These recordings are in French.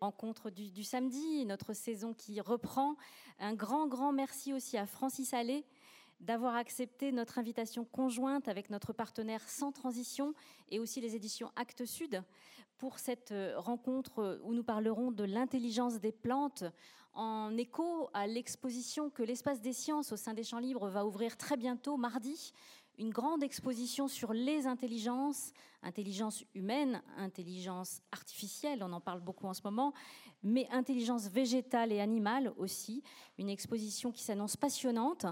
rencontre du, samedi, notre saison qui reprend. Un grand, grand merci aussi à Francis Allais d'avoir accepté notre invitation conjointe avec notre partenaire Sans Transition et aussi les éditions Actes Sud pour cette euh, rencontre où nous parlerons de l'intelligence des plantes en écho à l'exposition que l'Espace des sciences au sein des Champs Libres va ouvrir très bientôt, mardi, une grande exposition sur les intelligences, intelligence humaine, intelligence artificielle, on en parle beaucoup en ce moment, mais intelligence végétale et animale aussi, une exposition qui s'annonce passionnante.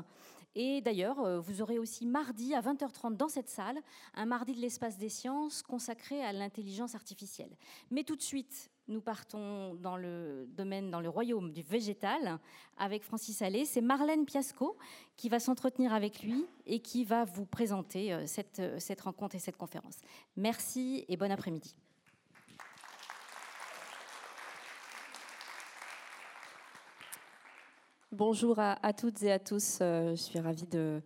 Et d'ailleurs, euh, vous aurez aussi mardi à 20h30 dans cette salle, un mardi de l'espace des sciences consacré à l'intelligence artificielle. Mais tout de suite, nous partons dans le domaine, dans le royaume du végétal avec Francis Allais. C'est Marlène Piasco qui va s'entretenir avec lui et qui va vous présenter euh, cette, euh, cette rencontre et cette conférence. Merci et bon après-midi. Bonjour à, toutes et à tous. Euh, je suis ravie de,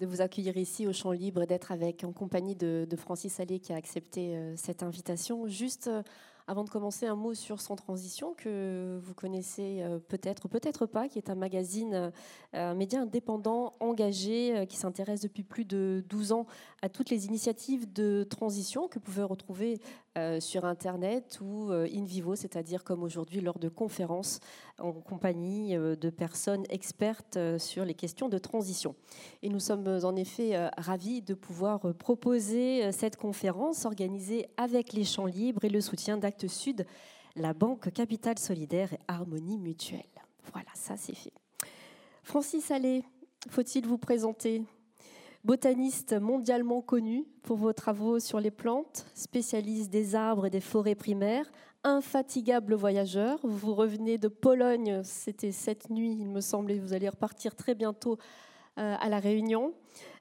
vous accueillir ici au Champ Libre et d'être avec en compagnie de, de, Francis Allais qui a accepté cette invitation. Juste avant de commencer, un mot sur Sans Transition, que vous connaissez euh, peut-être peut-être pas, qui est un magazine, euh, un média indépendant, engagé, euh, qui s'intéresse depuis plus de 12 ans à toutes les initiatives de transition que vous pouvez retrouver sur Internet ou in vivo, c'est-à-dire comme aujourd'hui lors de conférences en compagnie de personnes expertes sur les questions de transition. Et nous sommes en effet ravis de pouvoir proposer cette conférence organisée avec les champs libres et le soutien Sud, la Banque Capitale Solidaire et Harmonie Mutuelle. Voilà, ça c'est fait. Francis Allais, faut-il vous présenter? Botaniste mondialement connu pour vos travaux sur les plantes, spécialiste des arbres et des forêts primaires, infatigable voyageur. Vous revenez de Pologne, c'était cette nuit, il me semble, et vous allez repartir très bientôt à La Réunion.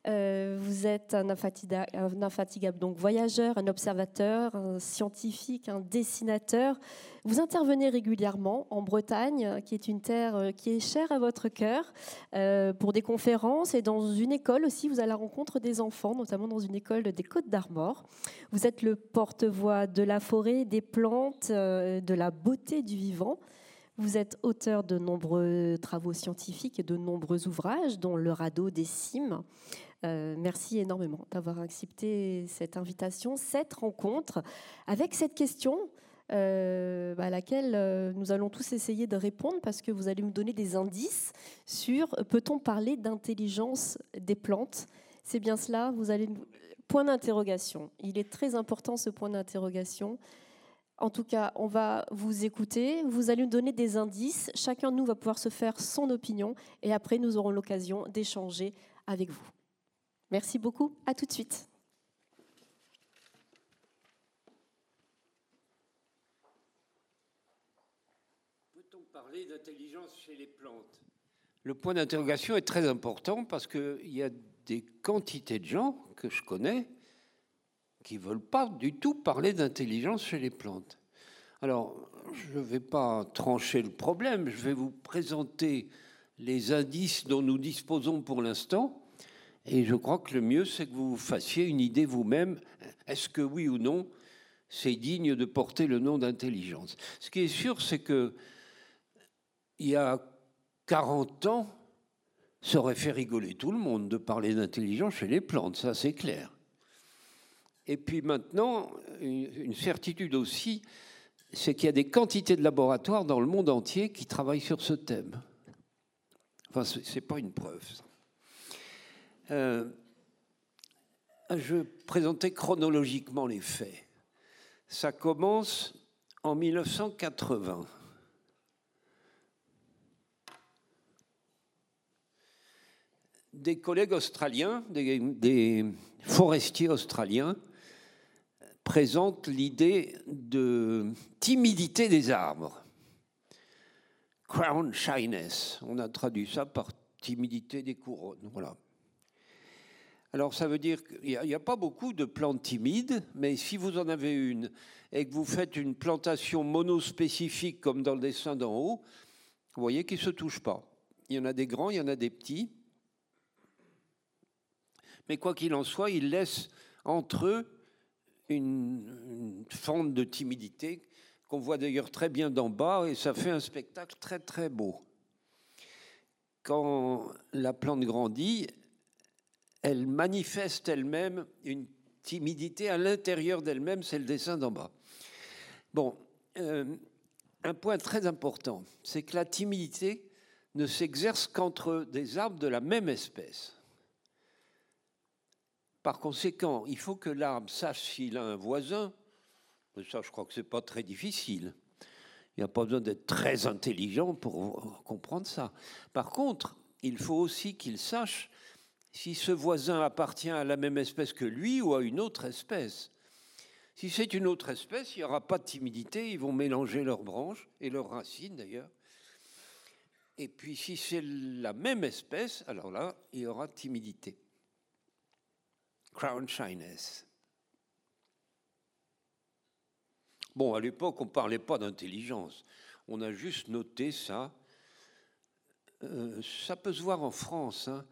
Euh, vous êtes un infatigable, donc voyageur, un observateur, un scientifique, un dessinateur. Vous intervenez régulièrement en Bretagne, qui est une terre euh, qui est chère à votre cœur, euh, pour des conférences et dans une école aussi. Vous allez à la rencontre des enfants, notamment dans une école des Côtes d'Armor. Vous êtes le porte-voix de la forêt, des plantes, de la beauté du vivant. Vous êtes auteur de nombreux travaux scientifiques et de nombreux ouvrages, dont Le radeau des cimes. Euh, merci énormément d'avoir accepté cette invitation, cette rencontre, avec cette question euh, à laquelle euh, nous allons tous essayer de répondre parce que vous allez nous donner des indices sur peut-on parler d'intelligence des plantes? C'est bien cela, point d'interrogation. Il est très important ce point d'interrogation. En tout cas, on va vous écouter, vous allez nous donner des indices, chacun de nous va pouvoir se faire son opinion et après nous aurons l'occasion d'échanger avec vous. Merci beaucoup, à tout de suite. Peut-on parler d'intelligence chez les plantes? Le point d'interrogation est très important parce qu'il y a des quantités de gens que je connais qui ne veulent pas du tout parler d'intelligence chez les plantes. Alors, je ne vais pas trancher le problème, je vais vous présenter les indices dont nous disposons pour l'instant, et je crois que le mieux, c'est que vous vous fassiez une idée vous-même, est-ce que oui ou non, c'est digne de porter le nom d'intelligence? Ce qui est sûr, c'est que il y a 40 ans, ça aurait fait rigoler tout le monde de parler d'intelligence chez les plantes, ça c'est clair. Et puis maintenant, une certitude aussi, c'est qu'il y a des quantités de laboratoires dans le monde entier qui travaillent sur ce thème. Enfin, ce n'est pas une preuve. Euh, je présentais chronologiquement les faits. Ça commence en 1980. Des collègues australiens, des forestiers australiens, présente l'idée de timidité des arbres. Crown shyness. On a traduit ça par timidité des couronnes. Voilà. Alors ça veut dire qu'il n'y a, pas beaucoup de plantes timides, mais si vous en avez une et que vous faites une plantation monospécifique comme dans le dessin d'en haut, vous voyez qu'ils ne se touchent pas. Il y en a des grands, il y en a des petits. Mais quoi qu'il en soit, ils laissent entre eux une, une fente de timidité qu'on voit d'ailleurs très bien d'en bas, et ça fait un spectacle très très beau. Quand la plante grandit, elle manifeste elle-même une timidité à l'intérieur d'elle-même, c'est le dessin d'en bas. Bon, euh, un point très important, c'est que la timidité ne s'exerce qu'entre des arbres de la même espèce. Par conséquent, il faut que l'arbre sache s'il a un voisin. Ça, je crois que ce n'est pas très difficile. Il n'y a pas besoin d'être très intelligent pour comprendre ça. Par contre, il faut aussi qu'il sache si ce voisin appartient à la même espèce que lui ou à une autre espèce. Si c'est une autre espèce, il n'y aura pas de timidité, ils vont mélanger leurs branches et leurs racines d'ailleurs. Et puis si c'est la même espèce, alors là, il y aura timidité crown shyness. Bon, à l'époque, on ne parlait pas d'intelligence. On a juste noté ça. Euh, ça peut se voir en France. Hein.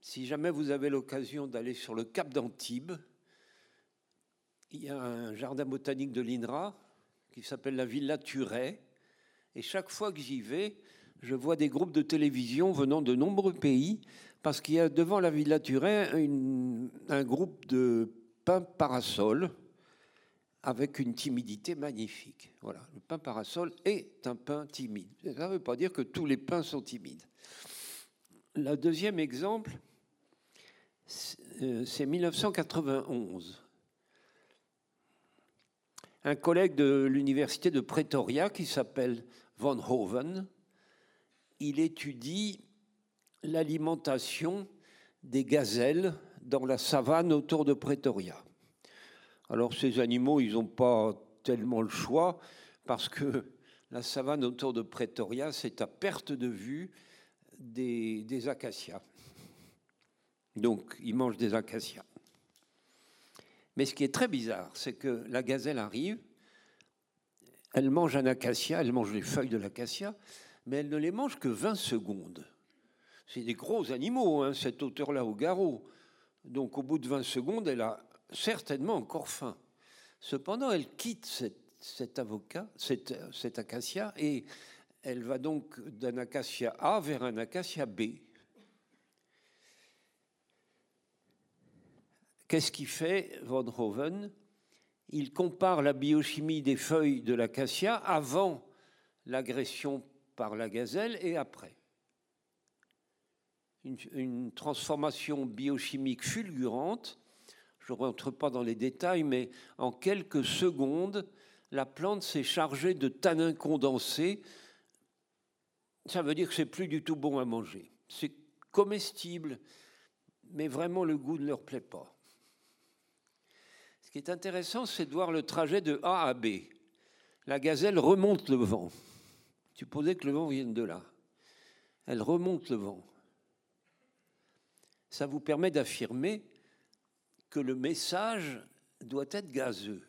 Si jamais vous avez l'occasion d'aller sur le cap d'Antibes, il y a un jardin botanique de l'INRA qui s'appelle la Villa Turet. Et chaque fois que j'y vais, je vois des groupes de télévision venant de nombreux pays parce qu'il y a devant la Villa Turin un groupe de pins parasol avec une timidité magnifique. Voilà, le pin parasol est un pin timide. Ça ne veut pas dire que tous les pins sont timides. Le deuxième exemple, c'est 1991. Un collègue de l'université de Pretoria qui s'appelle Van Hoven, il étudie l'alimentation des gazelles dans la savane autour de Pretoria. Alors ces animaux, ils n'ont pas tellement le choix parce que la savane autour de Pretoria, c'est à perte de vue des, acacias. Donc ils mangent des acacias. Mais ce qui est très bizarre, c'est que la gazelle arrive, elle mange un acacia, elle mange les feuilles de l'acacia, mais elle ne les mange que 20 secondes. C'est des gros animaux, hein, cette hauteur-là au garrot. Donc au bout de 20 secondes, elle a certainement encore faim. Cependant, elle quitte cet, avocat, cet, acacia, et elle va donc d'un acacia A vers un acacia B. Qu'est-ce qu'il fait, Von Hoven Il compare la biochimie des feuilles de l'acacia avant l'agression par la gazelle et après une, transformation biochimique fulgurante. Je ne rentre pas dans les détails, mais en quelques secondes, la plante s'est chargée de tanins condensés. Ça veut dire que c'est plus du tout bon à manger. C'est comestible, mais vraiment le goût ne leur plaît pas. Ce qui est intéressant, c'est de voir le trajet de A à B. La gazelle remonte le vent. Supposez que le vent vienne de là. Elle remonte le vent ça vous permet d'affirmer que le message doit être gazeux.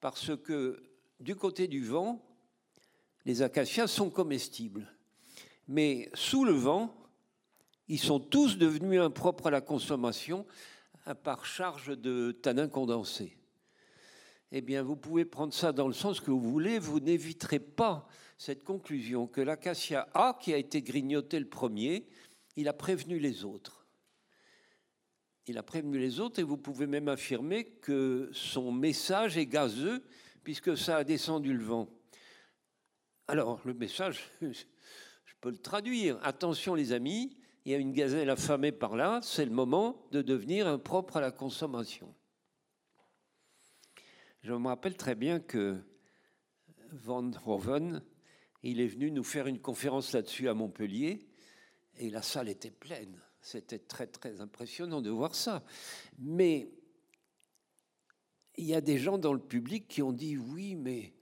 Parce que du côté du vent, les acacias sont comestibles. Mais sous le vent, ils sont tous devenus impropres à la consommation par charge de tanins condensés. Eh bien, vous pouvez prendre ça dans le sens que vous voulez, vous n'éviterez pas cette conclusion que l'acacia A, qui a été grignoté le premier, il a prévenu les autres il a prévenu les autres et vous pouvez même affirmer que son message est gazeux puisque ça a descendu le vent. Alors, le message, je peux le traduire. Attention les amis, il y a une gazelle affamée par là, c'est le moment de devenir impropre à la consommation. Je me rappelle très bien que Van Hoven, il est venu nous faire une conférence là-dessus à Montpellier, et la salle était pleine. C'était très très impressionnant de voir ça. Mais il y a des gens dans le public qui ont dit oui, mais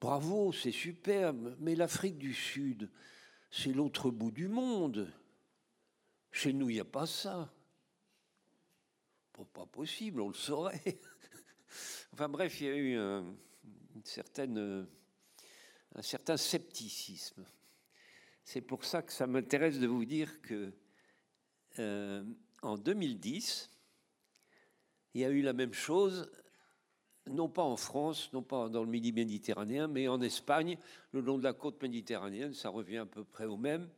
bravo, c'est superbe, mais l'Afrique du Sud, c'est l'autre bout du monde. Chez nous, il n'y a pas ça. pas possible, on le saurait. enfin bref, il y a eu un, une certaine, un certain scepticisme. C'est pour ça que ça m'intéresse de vous dire que euh, en 2010, il y a eu la même chose non pas en France, non pas dans le midi méditerranéen, mais en Espagne, le long de la côte méditerranéenne, ça revient à peu près au même.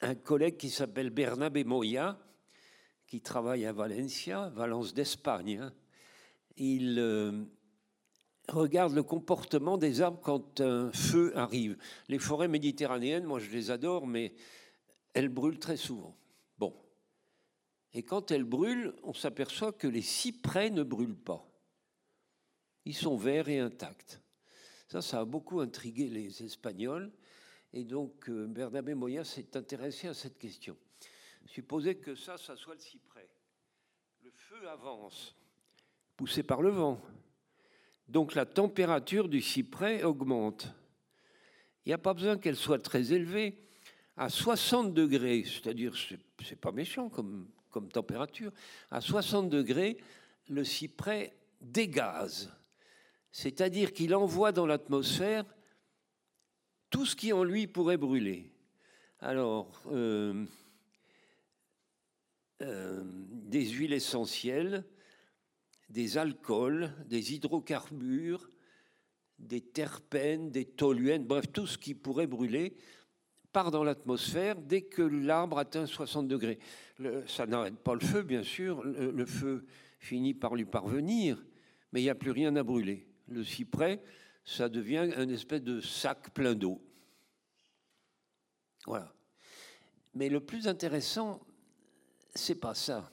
Un collègue qui s'appelle Bernabé Moya, qui travaille à Valencia, Valence d'Espagne, hein. il euh, regarde le comportement des arbres quand un feu arrive. Les forêts méditerranéennes, moi je les adore, mais elles brûlent très souvent. Bon. Et quand elles brûlent, on s'aperçoit que les cyprès ne brûlent pas. Ils sont verts et intacts. Ça, ça a beaucoup intrigué les Espagnols. Et donc, euh, Bernabé Moya s'est intéressé à cette question. Supposez que ça, ça soit le cyprès. Le feu avance, poussé par le vent. Donc la température du cyprès augmente. Il n'y a pas besoin qu'elle soit très élevée. À 60 degrés, c'est-à-dire, c'est pas méchant comme, température, à 60 degrés, le cyprès dégaze. C'est-à-dire qu'il envoie dans l'atmosphère tout ce qui en lui pourrait brûler. Alors, euh, euh, des huiles essentielles, des alcools, des hydrocarbures, des terpènes, des toluènes, bref, tout ce qui pourrait brûler part dans l'atmosphère dès que l'arbre atteint 60 degrés. ça n'arrête pas le feu, bien sûr, le, feu finit par lui parvenir, mais il n'y a plus rien à brûler. Le cyprès, ça devient un espèce de sac plein d'eau. Voilà. Mais le plus intéressant, c'est pas ça.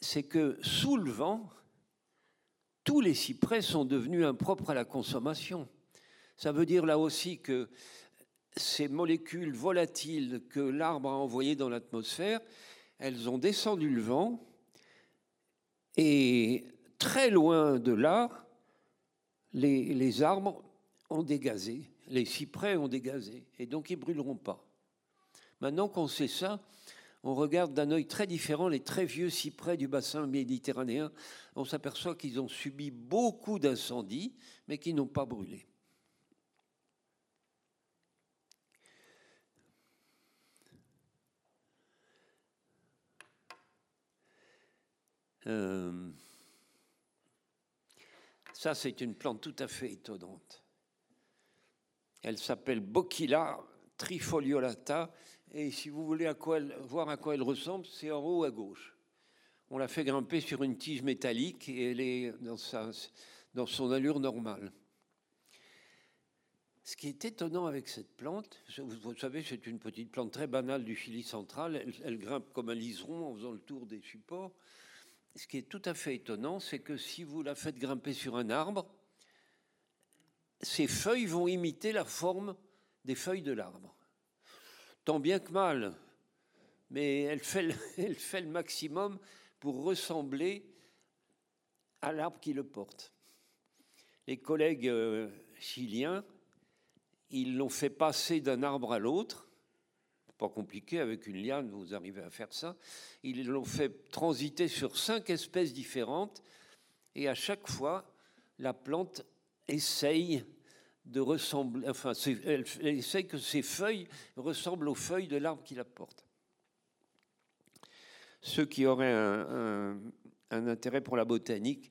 C'est que sous le vent, tous les cyprès sont devenus impropres à la consommation. Ça veut dire là aussi que ces molécules volatiles que l'arbre a envoyées dans l'atmosphère, elles ont descendu le vent et très loin de là, les, les arbres ont dégazé, les cyprès ont dégazé, et donc ils brûleront pas. Maintenant qu'on sait ça, on regarde d'un œil très différent les très vieux cyprès du bassin méditerranéen. On s'aperçoit qu'ils ont subi beaucoup d'incendies, mais qui n'ont pas brûlé. Euh, ça, c'est une plante tout à fait étonnante. Elle s'appelle Bocchilla trifoliolata et si vous voulez voir à quoi elle ressemble, c'est en haut à gauche. On l'a fait grimper sur une tige métallique et elle est dans, son allure normale. Ce qui est étonnant avec cette plante, vous, savez, c'est une petite plante très banale du Chili central. Elle, grimpe comme un liseron en faisant le tour des supports. Ce qui est tout à fait étonnant, c'est que si vous la faites grimper sur un arbre, ses feuilles vont imiter la forme des feuilles de l'arbre tant bien que mal, mais elle fait, le, maximum pour ressembler à l'arbre qui le porte. Les collègues euh, chiliens, ils l'ont fait passer d'un arbre à l'autre, pas compliqué, avec une liane, vous arrivez à faire ça. Ils l'ont fait transiter sur cinq espèces différentes, et à chaque fois, la plante essaye de ressembler, enfin, elle, essaie que ses feuilles ressemblent aux feuilles de l'arbre qui la porte. Ceux qui auraient un, intérêt pour la botanique,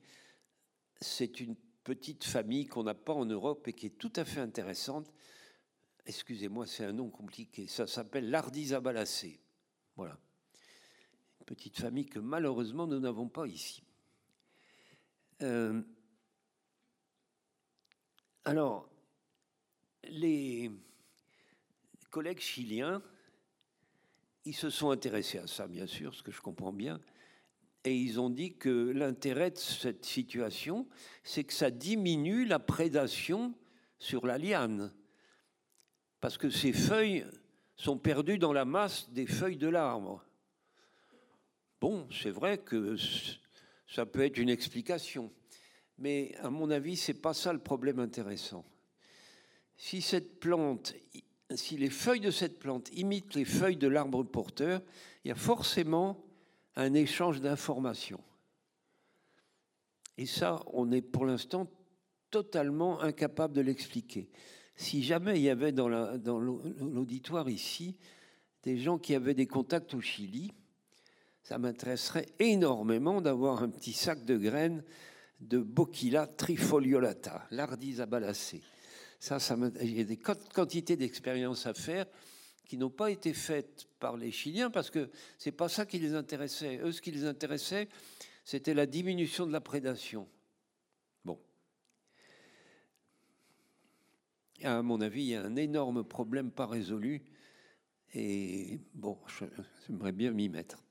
c'est une petite famille qu'on n'a pas en Europe et qui est tout à fait intéressante. Excusez-moi, c'est un nom compliqué. Ça s'appelle l'Ardizabalaceae. Voilà. Une petite famille que malheureusement nous n'avons pas ici. Euh, alors, les collègues chiliens, ils se sont intéressés à ça, bien sûr, ce que je comprends bien, et ils ont dit que l'intérêt de cette situation, c'est que ça diminue la prédation sur la liane, parce que ces feuilles sont perdues dans la masse des feuilles de l'arbre. Bon, c'est vrai que ça peut être une explication, mais à mon avis, c'est pas ça le problème intéressant si les feuilles de cette plante imitent les feuilles de l'arbre porteur, il y a forcément un échange d'informations. Et ça, on est pour l'instant totalement incapable de l'expliquer. Si jamais il y avait dans l'auditoire ici des gens qui avaient des contacts au Chili, ça m'intéresserait énormément d'avoir un petit sac de graines de Bocchila trifoliolata, l'ardise abalacée. Ça, il y a des quantités d'expériences à faire qui n'ont pas été faites par les Chiliens parce que c'est pas ça qui les intéressait. Eux, ce qui les intéressait, c'était la diminution de la prédation. Bon. À mon avis, il y a un énorme problème pas résolu et bon, j'aimerais bien m'y mettre.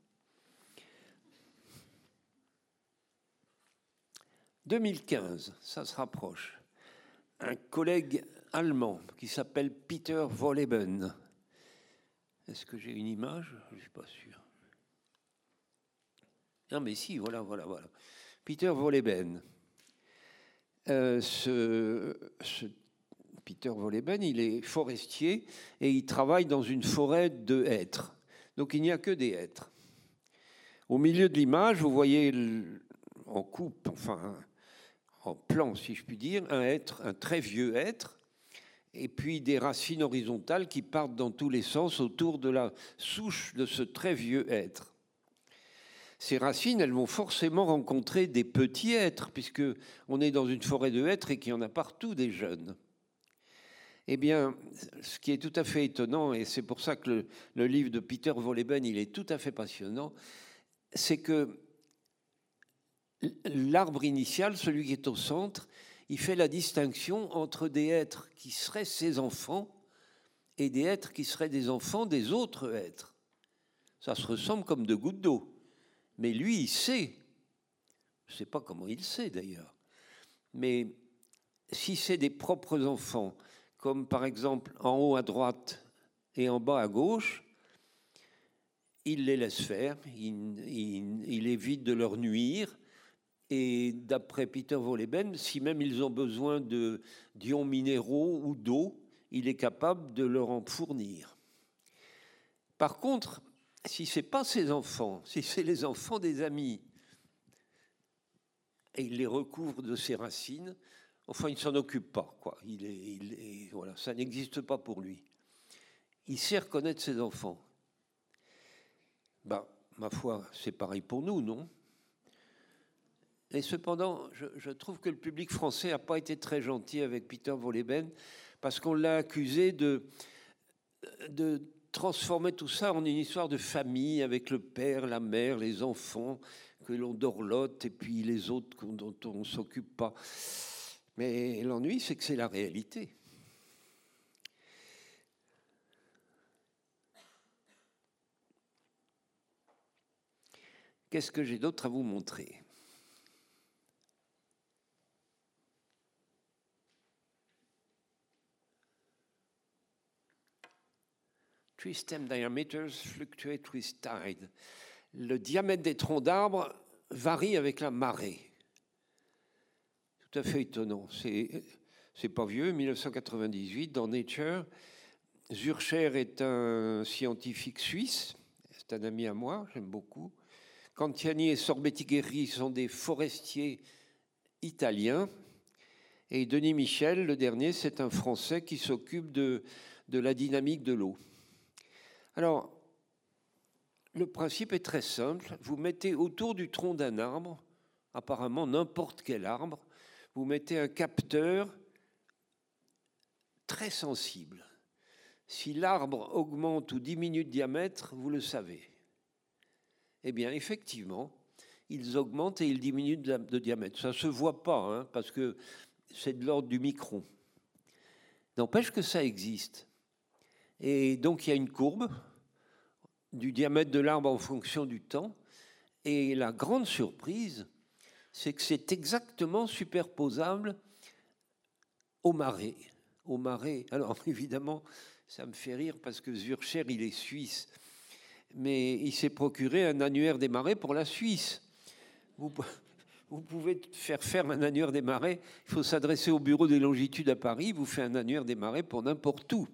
2015, ça se rapproche. Un collègue allemand qui s'appelle Peter Wolleben. Est-ce que j'ai une image? Je ne suis pas sûr. Non, mais si, voilà, voilà, voilà. Peter Wolleben. Euh, ce, Peter Wolleben, il est forestier et il travaille dans une forêt de hêtres. Donc il n'y a que des hêtres. Au milieu de l'image, vous voyez en coupe, enfin plan, si je puis dire, un être, un très vieux être, et puis des racines horizontales qui partent dans tous les sens autour de la souche de ce très vieux être. Ces racines, elles vont forcément rencontrer des petits êtres, puisque on est dans une forêt de êtres et qu'il y en a partout des jeunes. Eh bien, ce qui est tout à fait étonnant, et c'est pour ça que le, livre de Peter Wolleben, il est tout à fait passionnant, c'est que l'arbre initial, celui qui est au centre, il fait la distinction entre des êtres qui seraient ses enfants et des êtres qui seraient des enfants des autres êtres. Ça se ressemble comme deux gouttes d'eau. Mais lui, il sait. Je ne sais pas comment il sait d'ailleurs. Mais si c'est des propres enfants, comme par exemple en haut à droite et en bas à gauche, il les laisse faire, il, il évite de leur nuire, et d'après Peter Wolleben, si même ils ont besoin de d'ions minéraux ou d'eau, il est capable de leur en fournir. Par contre, si ce n'est pas ses enfants, si c'est les enfants des amis, et il les recouvre de ses racines, enfin, il ne s'en occupe pas. Quoi. Il ça n'existe pas pour lui. Il sait reconnaître ses enfants. Ben, ma foi, c'est pareil pour nous, non? Et cependant, je, trouve que le public français n'a pas été très gentil avec Peter Wolleben parce qu'on l'a accusé de, de transformer tout ça en une histoire de famille avec le père, la mère, les enfants que l'on dorlote et puis les autres dont on ne s'occupe pas. Mais l'ennui, c'est que c'est la réalité. Qu'est-ce que j'ai d'autre à vous montrer? Tree stem diameters fluctuate with tide. Le diamètre des troncs d'arbres varie avec la marée. Tout à fait étonnant. C'est, pas vieux, 1998, dans Nature. Zurcher est un scientifique suisse, c'est un ami à moi, j'aime beaucoup. Cantiani et Sorbettigeri sont des forestiers italiens. Et Denis Michel, le dernier, c'est un Français qui s'occupe de la dynamique de l'eau. Alors, le principe est très simple. Vous mettez autour du tronc d'un arbre, apparemment n'importe quel arbre, vous mettez un capteur très sensible. Si l'arbre augmente ou diminue de diamètre, vous le savez. Eh bien, effectivement, ils augmentent et ils diminuent de, diamètre. Ça ne se voit pas, hein, parce que c'est de l'ordre du micron. N'empêche que ça existe. Et donc il y a une courbe du diamètre de l'arbre en fonction du temps. Et la grande surprise, c'est que c'est exactement superposable au marais. Au marais. Alors évidemment, ça me fait rire parce que Zurcher, il est suisse. Mais il s'est procuré un annuaire des marais pour la Suisse. Vous, vous pouvez faire faire un annuaire des marais. Il faut s'adresser au bureau des longitudes à Paris. Vous faites un annuaire des marais pour n'importe où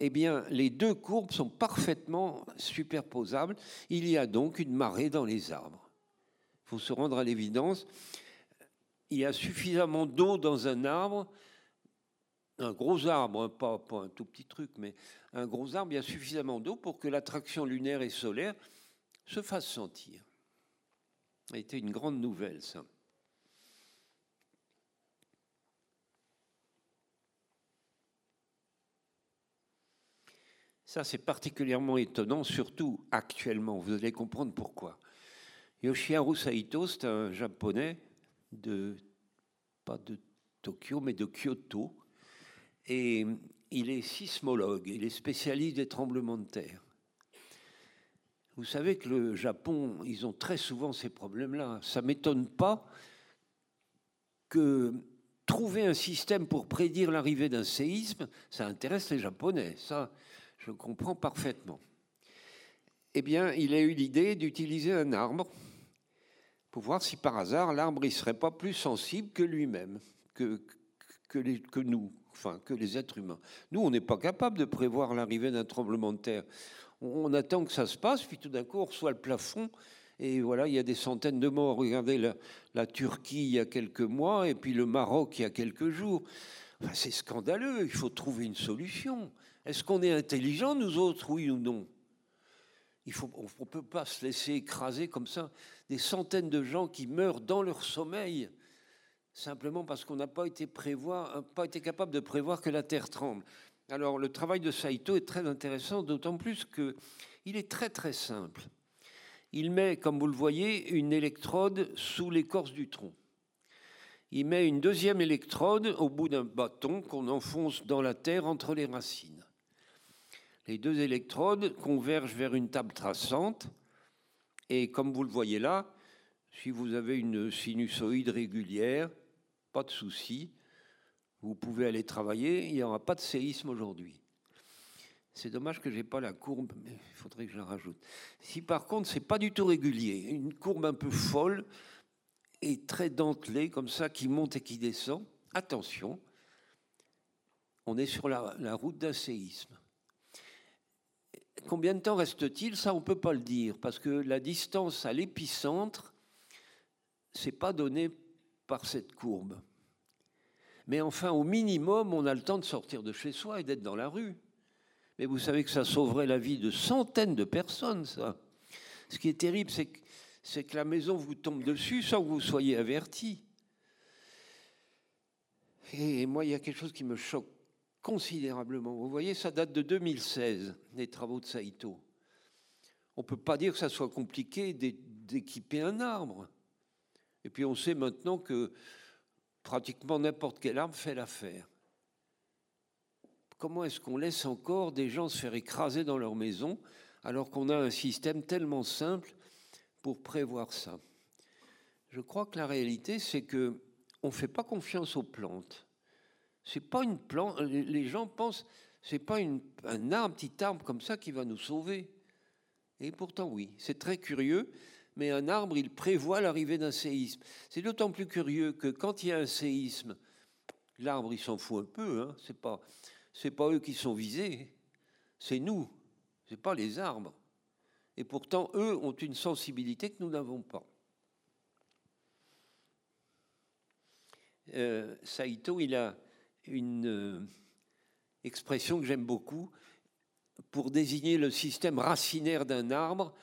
eh bien, les deux courbes sont parfaitement superposables. Il y a donc une marée dans les arbres. Il faut se rendre à l'évidence. Il y a suffisamment d'eau dans un arbre, un gros arbre, hein, pas, pas, un tout petit truc, mais un gros arbre, il y a suffisamment d'eau pour que l'attraction lunaire et solaire se fasse sentir. Ça a été une grande nouvelle, ça. Ça, c'est particulièrement étonnant, surtout actuellement. Vous allez comprendre pourquoi. Yoshiharu Saito, c'est un japonais de, pas de Tokyo, mais de Kyoto. Et il est sismologue, il est spécialiste des tremblements de terre. Vous savez que le Japon, ils ont très souvent ces problèmes-là. Ça ne m'étonne pas que trouver un système pour prédire l'arrivée d'un séisme, ça intéresse les Japonais. Ça, je comprends parfaitement. Eh bien, il a eu l'idée d'utiliser un arbre pour voir si par hasard l'arbre ne serait pas plus sensible que lui-même, que, que, nous, enfin que les êtres humains. Nous, on n'est pas capable de prévoir l'arrivée d'un tremblement de terre. On, attend que ça se passe, puis tout d'un coup, on reçoit le plafond. Et voilà, il y a des centaines de morts. Regardez la Turquie il y a quelques mois, et puis le Maroc il y a quelques jours. c'est scandaleux, il faut trouver une solution. Est-ce qu'on est intelligent, nous autres, oui ou non? On ne peut pas se laisser écraser comme ça des centaines de gens qui meurent dans leur sommeil, simplement parce qu'on n'a pas été, prévoir, pas été capable de prévoir que la Terre tremble. Alors le travail de Saito est très intéressant, d'autant plus qu'il est très très simple. Il met, comme vous le voyez, une électrode sous l'écorce du tronc. Il met une deuxième électrode au bout d'un bâton qu'on enfonce dans la terre entre les racines. Les deux électrodes convergent vers une table traçante et comme vous le voyez là, si vous avez une sinusoïde régulière, pas de souci, vous pouvez aller travailler, il n'y aura pas de séisme aujourd'hui. C'est dommage que je n'ai pas la courbe, mais il faudrait que je la rajoute. Si par contre, ce n'est pas du tout régulier, une courbe un peu folle et très dentelée, comme ça, qui monte et qui descend, attention, on est sur la, la route d'un séisme. Combien de temps reste-t-il? Ça, on ne peut pas le dire, parce que la distance à l'épicentre, n'est pas donné par cette courbe. Mais enfin, au minimum, on a le temps de sortir de chez soi et d'être dans la rue. Mais vous savez que ça sauverait la vie de centaines de personnes, ça. Ce qui est terrible, c'est que, que la maison vous tombe dessus sans que vous soyez averti. Et moi, il y a quelque chose qui me choque considérablement. Vous voyez, ça date de 2016, les travaux de Saito. On ne peut pas dire que ça soit compliqué d'équiper un arbre. Et puis on sait maintenant que pratiquement n'importe quel arbre fait l'affaire. Comment est-ce qu'on laisse encore des gens se faire écraser dans leur maison alors qu'on a un système tellement simple pour prévoir ça? Je crois que la réalité, c'est que on ne fait pas confiance aux plantes. C'est pas une plante. Les gens pensent c'est pas une, un arbre, petit arbre comme ça qui va nous sauver. Et pourtant, oui, c'est très curieux. Mais un arbre, il prévoit l'arrivée d'un séisme. C'est d'autant plus curieux que quand il y a un séisme, l'arbre, il s'en fout un peu. Hein. C'est pas, c'est pas eux qui sont visés. C'est nous. C'est pas les arbres. Et pourtant, eux ont une sensibilité que nous n'avons pas. Euh, Saito, il a une euh, expression que j'aime beaucoup pour désigner le système racinaire d'un arbre.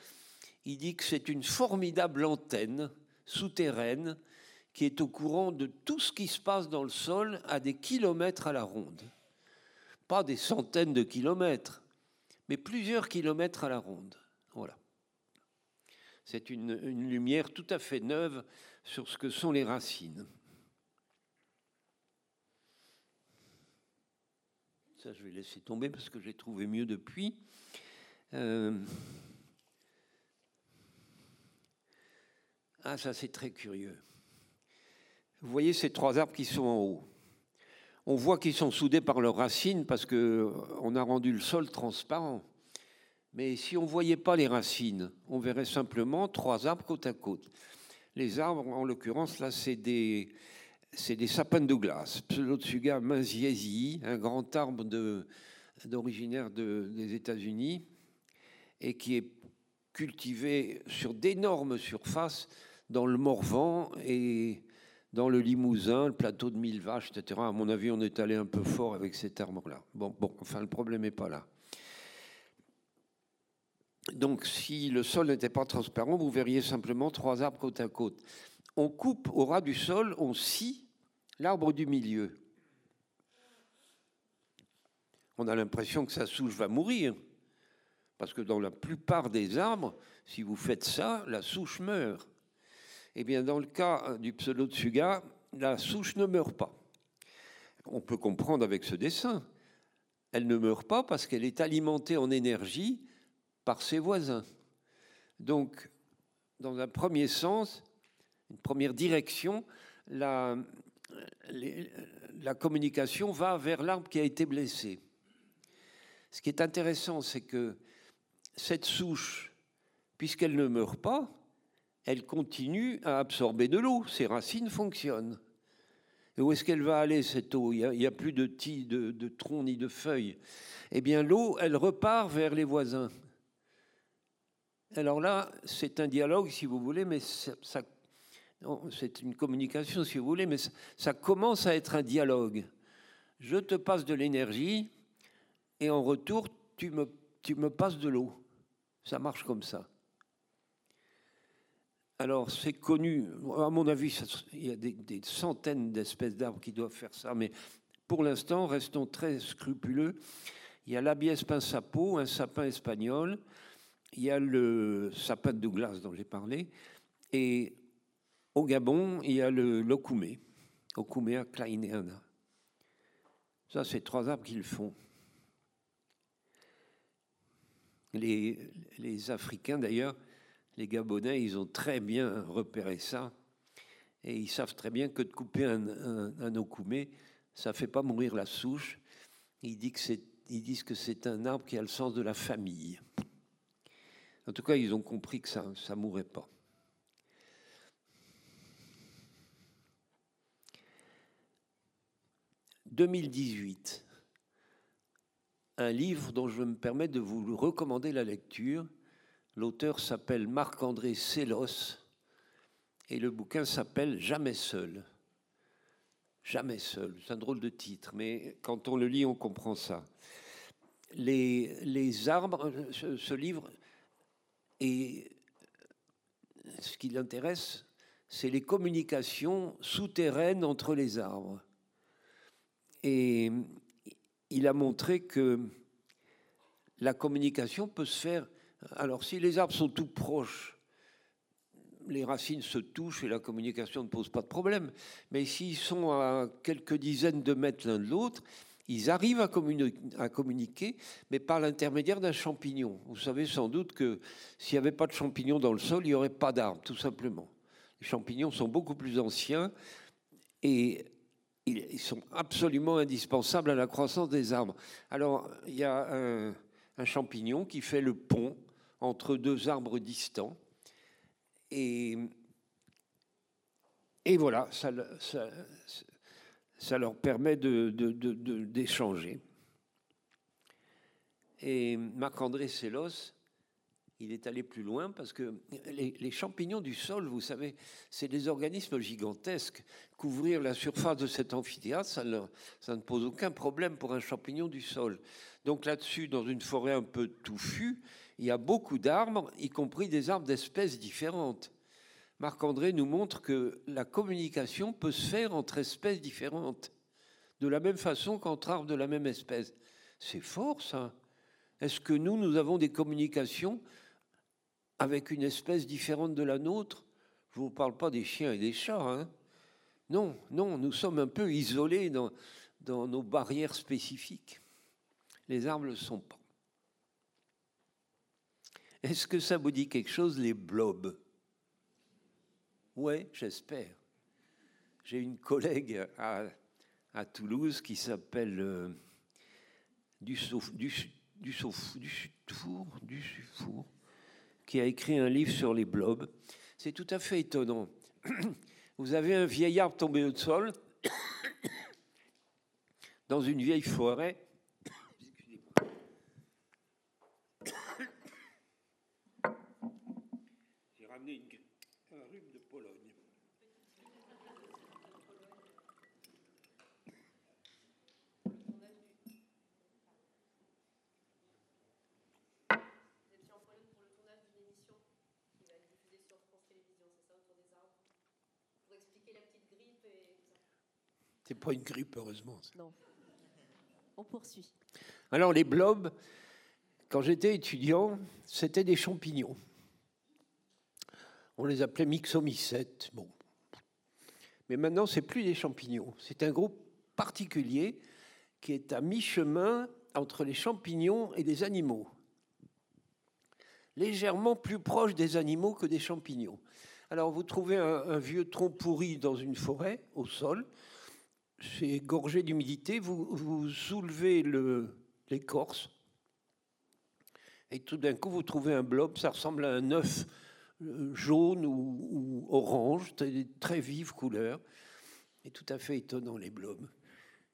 Il dit que c'est une formidable antenne souterraine qui est au courant de tout ce qui se passe dans le sol à des kilomètres à la ronde. Pas des centaines de kilomètres, mais plusieurs kilomètres à la ronde. Voilà. C'est une, une lumière tout à fait neuve sur ce que sont les racines. Ça, je vais laisser tomber parce que j'ai trouvé mieux depuis. Euh, ah, ça, c'est très curieux. Vous voyez ces trois arbres qui sont en haut. On voit qu'ils sont soudés par leurs racines parce qu'on a rendu le sol transparent. Mais si on ne voyait pas les racines, on verrait simplement trois arbres côte à côte. Les arbres, en l'occurrence, là, c'est des, c'est des sapins de Douglas, Pseudotsuga manziesi, un grand arbre d'originaire des États-Unis et qui est cultivé sur d'énormes surfaces dans le Morvan et dans le Limousin, le plateau de Mille Vaches, etc. À mon avis, on est allé un peu fort avec cet arbre-là. Bon, bon, enfin, le problème n'est pas là. Donc, si le sol n'était pas transparent, vous verriez simplement trois arbres côte à côte. On coupe au ras du sol, on scie L'arbre du milieu. On a l'impression que sa souche va mourir. Parce que dans la plupart des arbres, si vous faites ça, la souche meurt. Eh bien, dans le cas du pseudotsuga, la souche ne meurt pas. On peut comprendre avec ce dessin. Elle ne meurt pas parce qu'elle est alimentée en énergie par ses voisins. Donc, dans un premier sens, une première direction, la, la communication va vers l'arbre qui a été blessé. Ce qui est intéressant, c'est que cette souche, puisqu'elle ne meurt pas, elle continue à absorber de l'eau. Ses racines fonctionnent. Et où est-ce qu'elle va aller, cette eau? Il n'y a, plus de, de, de ni de feuilles. Eh bien, l'eau, elle repart vers les voisins. Alors là, c'est un dialogue, si vous voulez, mais ça, c'est une communication, si vous voulez, mais ça commence à être un dialogue. Je te passe de l'énergie et en retour, tu me, passes de l'eau. Ça marche comme ça. Alors, c'est connu, à mon avis, il y a des, des centaines d'espèces d'arbres qui doivent faire ça, mais pour l'instant, restons très scrupuleux. Il y a l'abies pinsapo, un sapin espagnol, il y a le sapin de Douglas dont j'ai parlé, et au Gabon, il y a le l'okoumé, Okoumea kleineana. Ça, c'est trois arbres qui le font. Les, Africains, d'ailleurs, les Gabonais, ils ont très bien repéré ça. Et ils savent très bien que de couper un, un, okoumé, ça ne fait pas mourir la souche. Ils disent, que ils disent que c'est un arbre qui a le sens de la famille. En tout cas, ils ont compris que ça ne mourrait pas. 2018, un livre dont je me permets de vous recommander la lecture. L'auteur s'appelle Marc-André Sélos et le bouquin s'appelle Jamais seul. Jamais seul, c'est un drôle de titre, mais quand on le lit, on comprend ça. Les, arbres, ce livre, et ce qui l'intéresse, c'est les communications souterraines entre les arbres. Et il a montré que la communication peut se faire. Alors, si les arbres sont tout proches, les racines se touchent et la communication ne pose pas de problème. Mais s'ils sont à quelques dizaines de mètres l'un de l'autre, ils arrivent à, à communiquer, mais par l'intermédiaire d'un champignon. Vous savez sans doute que s'il n'y avait pas de champignons dans le sol, il n'y aurait pas d'arbres, tout simplement. Les champignons sont beaucoup plus anciens et ils sont absolument indispensables à la croissance des arbres. Alors, il y a un, champignon qui fait le pont entre deux arbres distants. Et, voilà, ça, leur permet d'échanger. Et Marc-André Sélos il est allé plus loin parce que les, champignons du sol, vous savez, c'est des organismes gigantesques. Couvrir la surface de cet amphithéâtre, ça, ça ne pose aucun problème pour un champignon du sol. Donc là-dessus, dans une forêt un peu touffue, il y a beaucoup d'arbres, y compris des arbres d'espèces différentes. Marc-André nous montre que la communication peut se faire entre espèces différentes, de la même façon qu'entre arbres de la même espèce. C'est fort, ça. Est-ce que nous, nous avons des communications avec une espèce différente de la nôtre. Je ne vous parle pas des chiens et des chats. Hein. Non, non, nous sommes un peu isolés dans, nos barrières spécifiques. Les arbres ne le sont pas. Est-ce que ça vous dit quelque chose, les blobs? Oui, j'espère. J'ai une collègue à, Toulouse qui s'appelle euh, du, du, du, du, du, qui a écrit un livre sur les blobs. C'est tout à fait étonnant. Vous avez un vieil arbre tombé au sol dans une vieille forêt. J'ai ramené une, un rhume de Pologne. C'est pas une grippe, heureusement. Non. On poursuit. Alors, les blobs, Quand j'étais étudiant, c'était des champignons. On les appelait myxomycètes. Bon. Mais maintenant, c'est plus des champignons. C'est un groupe particulier qui est à mi-chemin entre les champignons et les animaux. Légèrement plus proche des animaux que des champignons. Alors, vous trouvez un, vieux tronc pourri dans une forêt, au sol, c'est gorgé d'humidité, vous, vous soulevez l'écorce, et tout d'un coup, vous trouvez un blob, ça ressemble à un œuf euh, jaune ou, orange, très vive couleur, et tout à fait étonnant les blobs.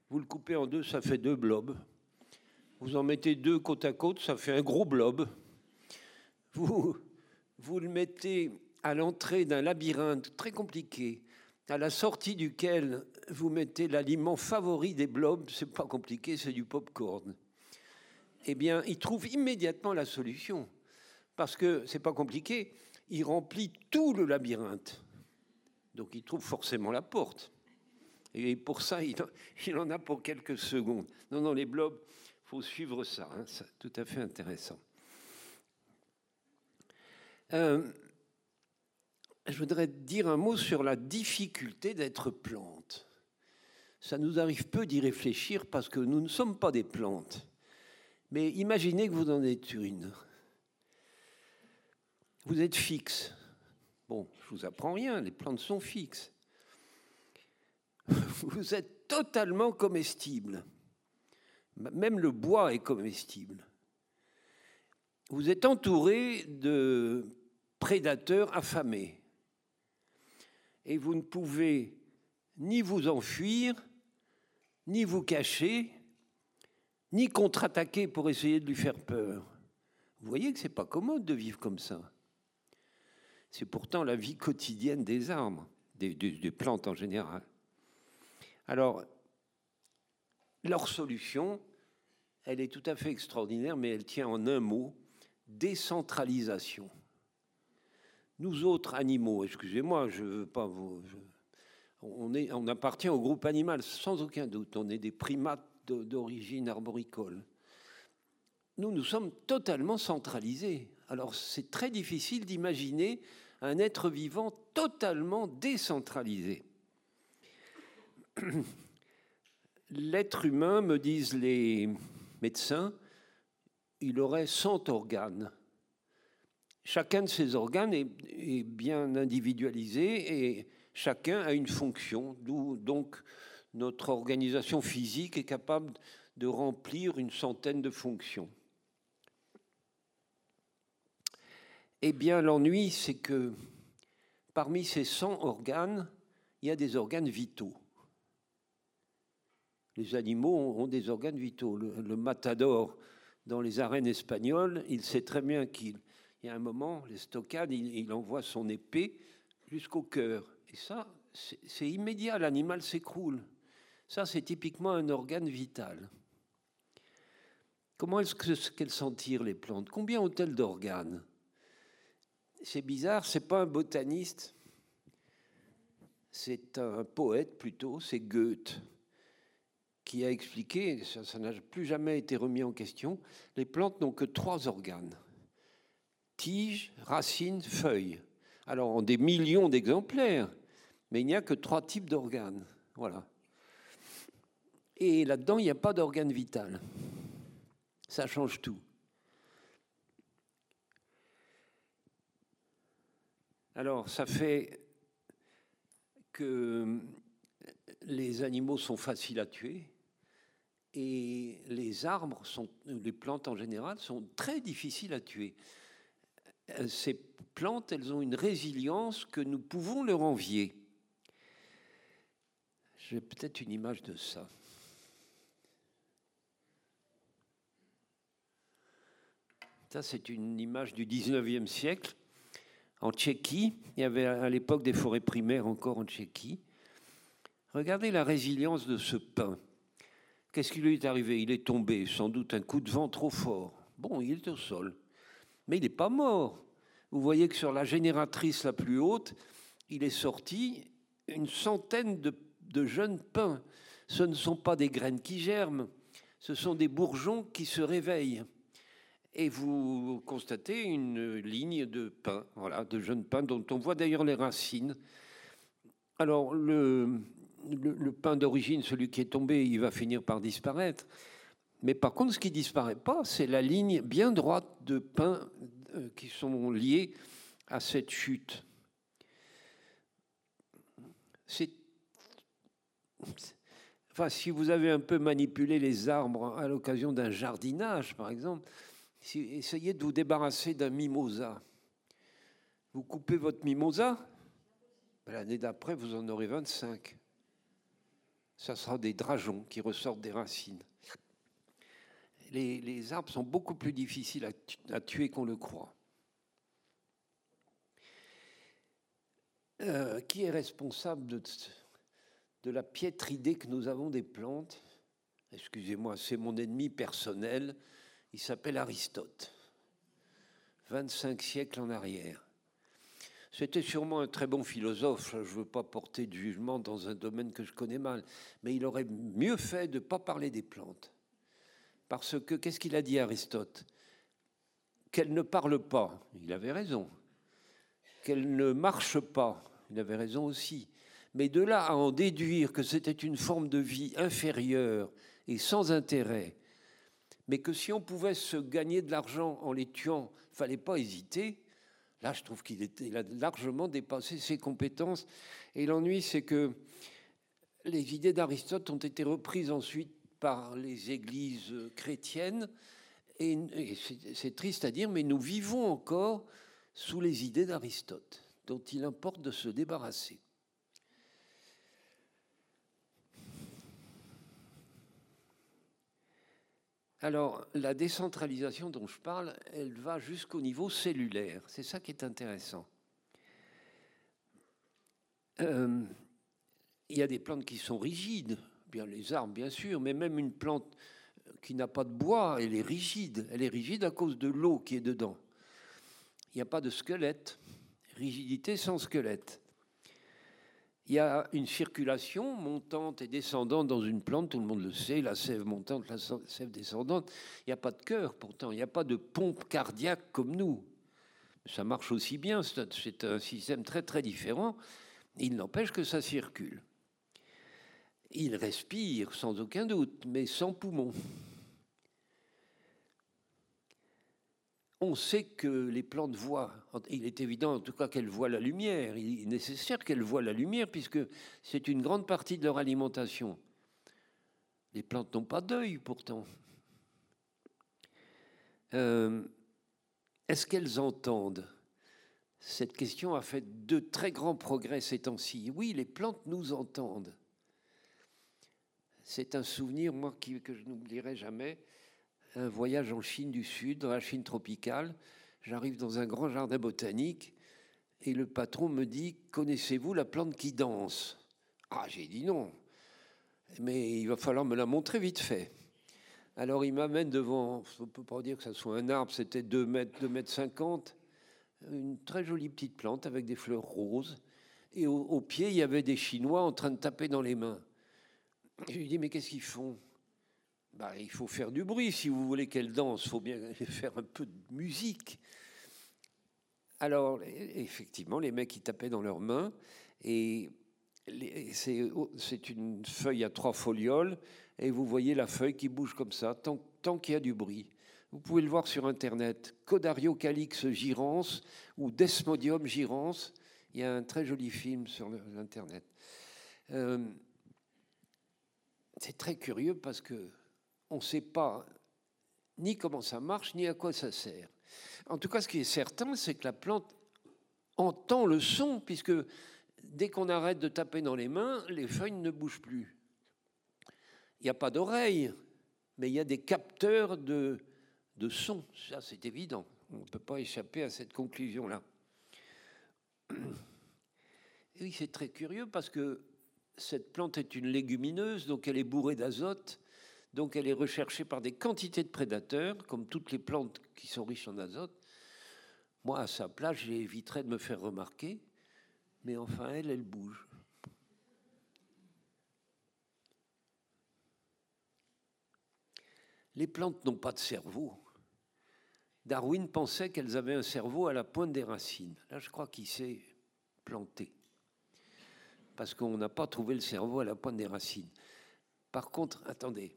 Vous le coupez en deux, ça fait deux blobs. Vous en mettez deux côte à côte, ça fait un gros blob. Vous, vous le mettez à l'entrée d'un labyrinthe très compliqué, à la sortie duquel vous mettez l'aliment favori des blobs, c'est pas compliqué, c'est du pop-corn. Eh bien, il trouve immédiatement la solution, parce que c'est pas compliqué, il remplit tout le labyrinthe. Donc il trouve forcément la porte. Et pour ça, il en a pour quelques secondes. Non, non, les blobs, faut suivre ça, hein, c'est tout à fait intéressant. Euh, je voudrais dire un mot sur la difficulté d'être plante. Ça nous arrive peu d'y réfléchir parce que nous ne sommes pas des plantes. Mais imaginez que vous en êtes une. Vous êtes fixe. Bon, je vous apprends rien, les plantes sont fixes. Vous êtes totalement comestible. Même le bois est comestible. Vous êtes entouré de prédateurs affamés. Et vous ne pouvez ni vous enfuir, ni vous cacher, ni contre-attaquer pour essayer de lui faire peur. Vous voyez que ce n'est pas commode de vivre comme ça. C'est pourtant la vie quotidienne des arbres, des, des plantes en général. Alors, leur solution, elle est tout à fait extraordinaire, mais elle tient en un mot, décentralisation. Nous autres animaux, excusez-moi, je veux pas vous... on appartient au groupe animal, sans aucun doute. On est des primates d'origine arboricole. Nous, nous sommes totalement centralisés. Alors c'est très difficile d'imaginer un être vivant totalement décentralisé. L'être humain, me disent les médecins, il aurait 100 organes. Chacun de ces organes est, bien individualisé et chacun a une fonction, d'où donc notre organisation physique est capable de remplir une centaine de fonctions. Eh bien, l'ennui, c'est que parmi ces 100 organes, il y a des organes vitaux. Les animaux ont des organes vitaux. Le, matador, dans les arènes espagnoles, il sait très bien qu'il y a un moment, les il, il envoie son épée jusqu'au cœur. Et ça, c'est immédiat, l'animal s'écroule. Ça, c'est typiquement un organe vital. Comment est-ce qu'elles sentirent les plantes? Combien ont-elles d'organes? C'est bizarre, c'est pas un botaniste, c'est un poète plutôt, c'est Goethe, qui a expliqué, ça n'a plus jamais été remis en question, les plantes n'ont que trois organes tige, racine, feuille. Alors, en des millions d'exemplaires, mais il n'y a que trois types d'organes. Voilà. Et là-dedans, il n'y a pas d'organe vital. Ça change tout. Alors, ça fait que les animaux sont faciles à tuer et les arbres, les plantes en général, sont très difficiles à tuer. Ces plantes, elles ont une résilience que nous pouvons leur envier. J'ai peut-être une image de ça. Ça, c'est une image du 19e siècle. En Tchéquie, il y avait à l'époque des forêts primaires encore en Tchéquie. Regardez la résilience de ce pin. Qu'est-ce qui lui est arrivé? Il est tombé, sans doute un coup de vent trop fort. Bon, il est au sol. Mais il n'est pas mort. Vous voyez que sur la génératrice la plus haute, il est sorti une centaine de, jeunes pins. Ce ne sont pas des graines qui germent, ce sont des bourgeons qui se réveillent. et vous constatez une ligne de pins, voilà, de jeunes pins dont on voit d'ailleurs les racines. Alors le, le, pin d'origine, celui qui est tombé, il va finir par disparaître. Mais par contre, ce qui disparaît pas, c'est la ligne bien droite de pins euh, qui sont liés à cette chute. C'est si vous avez un peu manipulé les arbres à l'occasion d'un jardinage, par exemple, essayez de vous débarrasser d'un mimosa. Vous coupez votre mimosa, ben, l'année d'après, vous en aurez 25. Ça sera des drageons qui ressortent des racines. Les, arbres sont beaucoup plus difficiles à, tuer qu'on le croit. Euh, qui est responsable de, de la piètre idée que nous avons des plantes? Excusez-moi, c'est mon ennemi personnel. Il s'appelle Aristote. 25 siècles en arrière. C'était sûrement un très bon philosophe, je ne veux pas porter de jugement dans un domaine que je connais mal, mais il aurait mieux fait de ne pas parler des plantes. Parce que, qu'est-ce qu'il a dit Aristote? Qu'elle ne parle pas, il avait raison. Qu'elle ne marche pas, il avait raison aussi. Mais de là à en déduire que c'était une forme de vie inférieure et sans intérêt, mais que si on pouvait se gagner de l'argent en les tuant, il fallait pas hésiter. Là, je trouve qu'il a largement dépassé ses compétences. Et l'ennui, c'est que les idées d'Aristote ont été reprises ensuite par les églises chrétiennes. Et, c'est triste à dire, mais nous vivons encore sous les idées d'Aristote, dont il importe de se débarrasser. Alors, la décentralisation dont je parle, elle va jusqu'au niveau cellulaire. C'est ça qui est intéressant. Euh, il y a des plantes qui sont rigides, bien les arbres bien sûr, mais même une plante qui n'a pas de bois, elle est rigide. Elle est rigide à cause de l'eau qui est dedans. Il n'y a pas de squelette. Rigidité sans squelette. Il y a une circulation montante et descendante dans une plante, tout le monde le sait, la sève montante, la sève descendante. Il n'y a pas de cœur pourtant, il n'y a pas de pompe cardiaque comme nous. Ça marche aussi bien, c'est un système très très différent. Il n'empêche que ça circule. Il respire sans aucun doute, mais sans poumons. on sait que les plantes voient. Il est évident, en tout cas, qu'elles voient la lumière. Il est nécessaire qu'elles voient la lumière, puisque c'est une grande partie de leur alimentation. Les plantes n'ont pas d'œil, pourtant. Euh, est-ce qu'elles entendent? Cette question a fait de très grands progrès ces temps-ci. Oui, les plantes nous entendent. C'est un souvenir, moi, que je n'oublierai jamais un voyage en Chine du Sud, dans la Chine tropicale. J'arrive dans un grand jardin botanique et le patron me dit Connaissez-vous la plante qui danse? Ah, j'ai dit non. Mais il va falloir me la montrer vite fait. Alors il m'amène devant, on ne peut pas dire que ce soit un arbre, c'était 2 mètres, 2 mètres 50, une très jolie petite plante avec des fleurs roses. Et au pied, il y avait des Chinois en train de taper dans les mains. Je lui dis Mais qu'est-ce qu'ils font? Bah, il faut faire du bruit. Si vous voulez qu'elle danse, il faut bien faire un peu de musique. Alors, effectivement, les mecs, ils tapaient dans leurs mains. Et c'est une feuille à trois folioles. Et vous voyez la feuille qui bouge comme ça, tant, tant qu'il y a du bruit. Vous pouvez le voir sur Internet. Codario Calix girans ou Desmodium girans. Il y a un très joli film sur Internet. Euh, c'est très curieux parce que on ne sait pas ni comment ça marche, ni à quoi ça sert. En tout cas, ce qui est certain, c'est que la plante entend le son, puisque dès qu'on arrête de taper dans les mains, les feuilles ne bougent plus. Il n'y a pas d'oreille, mais il y a des capteurs de, de son. Ça, c'est évident. On ne peut pas échapper à cette conclusion-là. Oui, c'est très curieux parce que cette plante est une légumineuse, donc elle est bourrée d'azote. Donc elle est recherchée par des quantités de prédateurs, comme toutes les plantes qui sont riches en azote. Moi, à sa place, j'éviterais de me faire remarquer, mais enfin, elle, elle bouge. Les plantes n'ont pas de cerveau. Darwin pensait qu'elles avaient un cerveau à la pointe des racines. Là, je crois qu'il s'est planté. Parce qu'on n'a pas trouvé le cerveau à la pointe des racines. Par contre, attendez,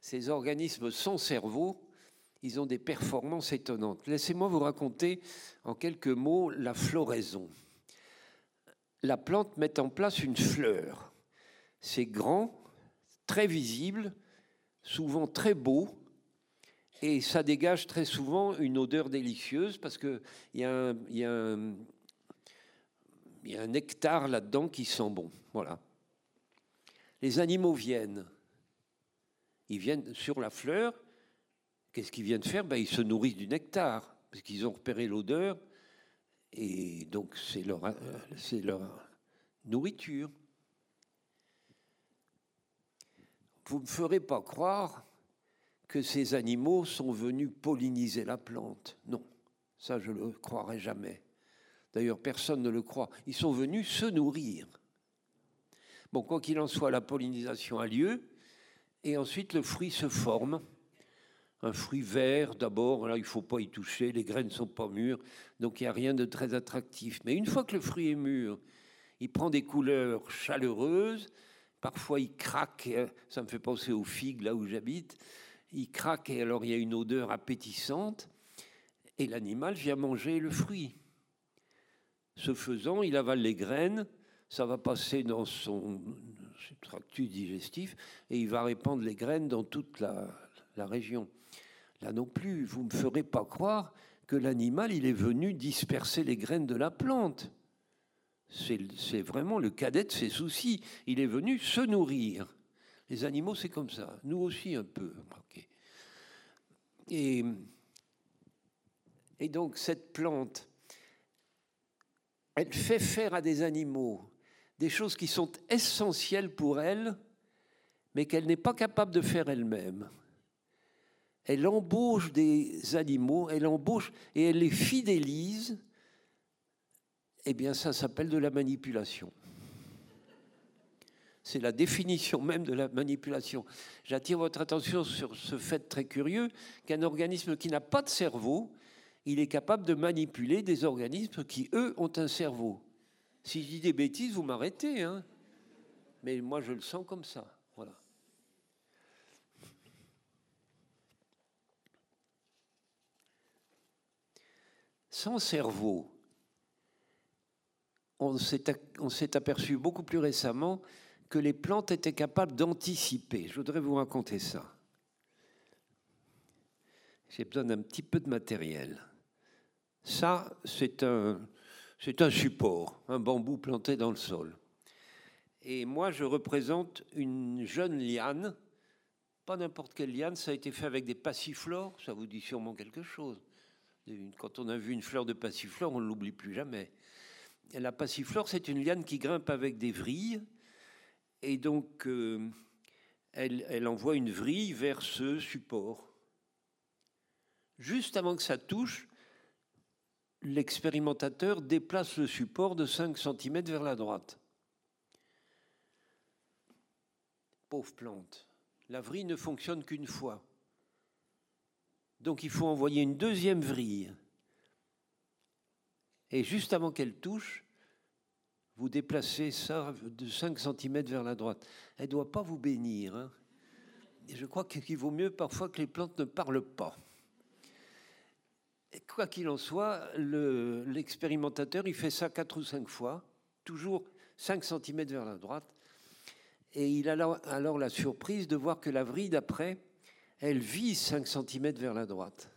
ces organismes sans cerveau, ils ont des performances étonnantes. Laissez-moi vous raconter en quelques mots la floraison. La plante met en place une fleur. C'est grand, très visible, souvent très beau, et ça dégage très souvent une odeur délicieuse parce qu'il y, a un, y a un nectar là-dedans qui sent bon. Voilà. Les animaux viennent. Ils viennent sur la fleur. Qu'est-ce qu'ils viennent faire? Ben, Ils se nourrissent du nectar, parce qu'ils ont repéré l'odeur, et donc c'est leur, c'est leur nourriture. Vous ne me ferez pas croire que ces animaux sont venus polliniser la plante. Non, ça je ne le croirai jamais. D'ailleurs, personne ne le croit. Ils sont venus se nourrir. Bon, quoi qu'il en soit, la pollinisation a lieu, et ensuite le fruit se forme. Un fruit vert d'abord, là il ne faut pas y toucher, les graines ne sont pas mûres, donc il n'y a rien de très attractif. Mais une fois que le fruit est mûr, il prend des couleurs chaleureuses, parfois il craque, ça me fait penser aux figues là où j'habite, il craque et alors il y a une odeur appétissante, et l'animal vient manger le fruit. Ce faisant, il avale les graines, ça va passer dans son tractus digestif et il va répandre les graines dans toute la, région. Là non plus, vous ne me ferez pas croire que l'animal, il est venu disperser les graines de la plante. C'est vraiment le cadet de ses soucis. Il est venu se nourrir. Les animaux, c'est comme ça. Nous aussi, un peu. Et donc, cette plante, elle fait faire à des animaux des choses qui sont essentielles pour elle, mais qu'elle n'est pas capable de faire elle-même. Elle embauche des animaux, elle embauche et elle les fidélise. Eh bien, ça s'appelle de la manipulation. C'est la définition même de la manipulation. J'attire votre attention sur ce fait très curieux qu'un organisme qui n'a pas de cerveau, il est capable de manipuler des organismes qui, eux, ont un cerveau. Si je dis des bêtises, vous m'arrêtez. Hein Mais moi, je le sens comme ça. Voilà. Sans cerveau, on s'est aperçu beaucoup plus récemment que les plantes étaient capables d'anticiper. Je voudrais vous raconter ça. J'ai besoin d'un petit peu de matériel. Ça, c'est un, support, un bambou planté dans le sol. Et moi, je représente une jeune liane, pas n'importe quelle liane, ça a été fait avec des passiflores, ça vous dit sûrement quelque chose. Quand on a vu une fleur de passiflore, on ne l'oublie plus jamais. La passiflore, c'est une liane qui grimpe avec des vrilles, et donc euh, elle, elle envoie une vrille vers ce support. Juste avant que ça touche, l'expérimentateur déplace le support de 5 cm vers la droite. Pauvre plante. La vrille ne fonctionne qu'une fois. Donc il faut envoyer une deuxième vrille. Et juste avant qu'elle touche, vous déplacez ça de 5 cm vers la droite. Elle ne doit pas vous bénir. Hein. Je crois qu'il vaut mieux parfois que les plantes ne parlent pas quoi qu'il en soit, l'expérimentateur, il fait ça quatre ou cinq fois, toujours 5 cm vers la droite. Et il a alors la surprise de voir que la vrille d'après, elle vise 5 cm vers la droite.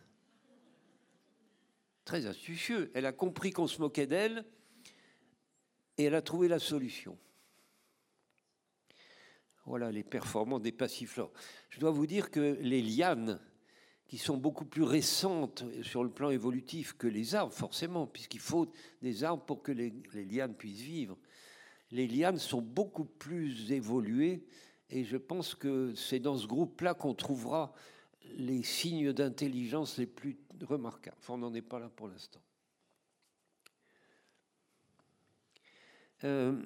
Très astucieux. Elle a compris qu'on se moquait d'elle et elle a trouvé la solution. Voilà les performances des passiflores. Je dois vous dire que les lianes qui sont beaucoup plus récentes sur le plan évolutif que les arbres, forcément, puisqu'il faut des arbres pour que les, lianes puissent vivre. Les lianes sont beaucoup plus évoluées et je pense que c'est dans ce groupe-là qu'on trouvera les signes d'intelligence les plus remarquables. Enfin, on n'en est pas là pour l'instant. Euh,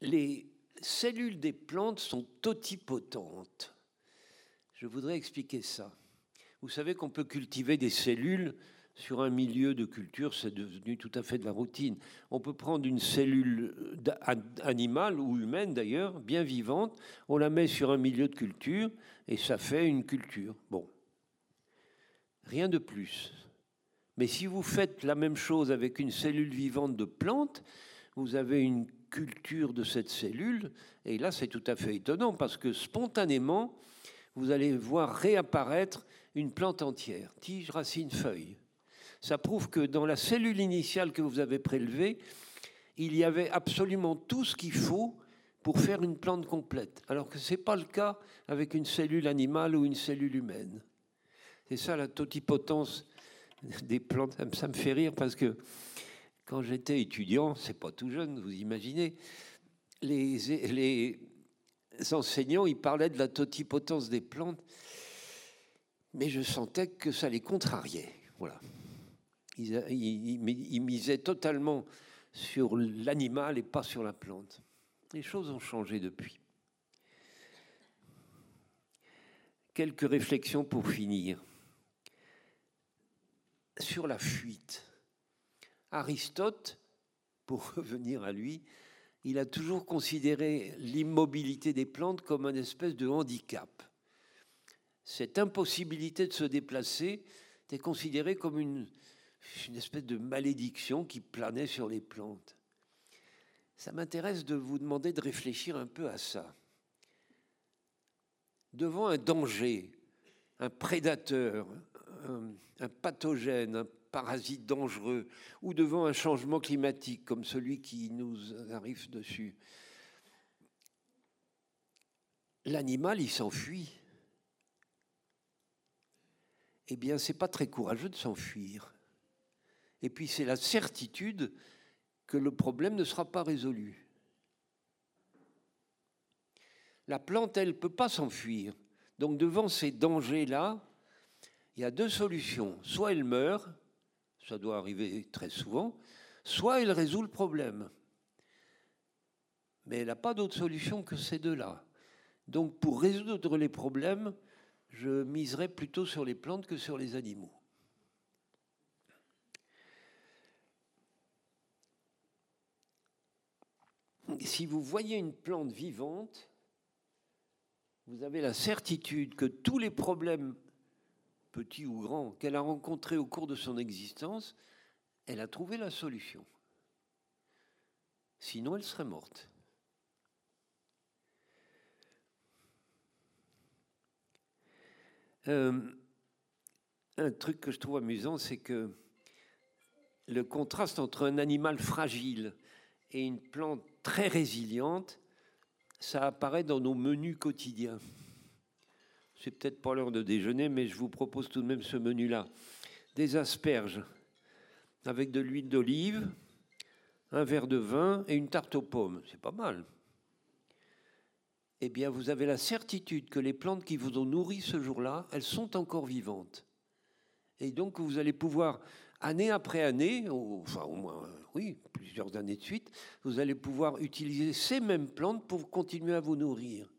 les cellules des plantes sont totipotentes. Je voudrais expliquer ça. Vous savez qu'on peut cultiver des cellules sur un milieu de culture, c'est devenu tout à fait de la routine. On peut prendre une cellule animale ou humaine d'ailleurs, bien vivante, on la met sur un milieu de culture et ça fait une culture. Bon, rien de plus. Mais si vous faites la même chose avec une cellule vivante de plante, vous avez une culture de cette cellule, et là c'est tout à fait étonnant parce que spontanément, vous allez voir réapparaître une plante entière, tige, racine, feuille. Ça prouve que dans la cellule initiale que vous avez prélevée, il y avait absolument tout ce qu'il faut pour faire une plante complète, alors que ce n'est pas le cas avec une cellule animale ou une cellule humaine. C'est ça la totipotence des plantes. Ça me fait rire parce que quand j'étais étudiant, c'est pas tout jeune, vous imaginez, les, les enseignants, ils parlaient de la totipotence des plantes, mais je sentais que ça les contrariait. Voilà. Ils, misaient totalement sur l'animal et pas sur la plante. Les choses ont changé depuis. Quelques réflexions pour finir. Sur la fuite. Aristote, pour revenir à lui, il a toujours considéré l'immobilité des plantes comme un espèce de handicap. Cette impossibilité de se déplacer était considérée comme une, une espèce de malédiction qui planait sur les plantes. Ça m'intéresse de vous demander de réfléchir un peu à ça. Devant un danger, un prédateur, un, pathogène, un parasite dangereux, ou devant un changement climatique comme celui qui nous arrive dessus, l'animal, il s'enfuit. Eh bien, c'est pas très courageux de s'enfuir. Et puis c'est la certitude que le problème ne sera pas résolu. La plante, elle ne peut pas s'enfuir. Donc devant ces dangers-là, il y a deux solutions. Soit elle meurt, ça doit arriver très souvent, soit elle résout le problème. Mais elle n'a pas d'autre solution que ces deux-là. Donc pour résoudre les problèmes, je miserai plutôt sur les plantes que sur les animaux. si vous voyez une plante vivante, vous avez la certitude que tous les problèmes, petits ou grands, qu'elle a rencontrés au cours de son existence, elle a trouvé la solution. Sinon, elle serait morte. Euh, un truc que je trouve amusant, c'est que le contraste entre un animal fragile et une plante très résiliente, ça apparaît dans nos menus quotidiens. C'est peut-être pas l'heure de déjeuner, mais je vous propose tout de même ce menu-là. Des asperges avec de l'huile d'olive, un verre de vin et une tarte aux pommes. C'est pas mal. Eh bien, vous avez la certitude que les plantes qui vous ont nourri ce jour-là, elles sont encore vivantes. Et donc, vous allez pouvoir année après année, enfin au moins, oui, plusieurs années de suite, vous allez pouvoir utiliser ces mêmes plantes pour continuer à vous nourrir.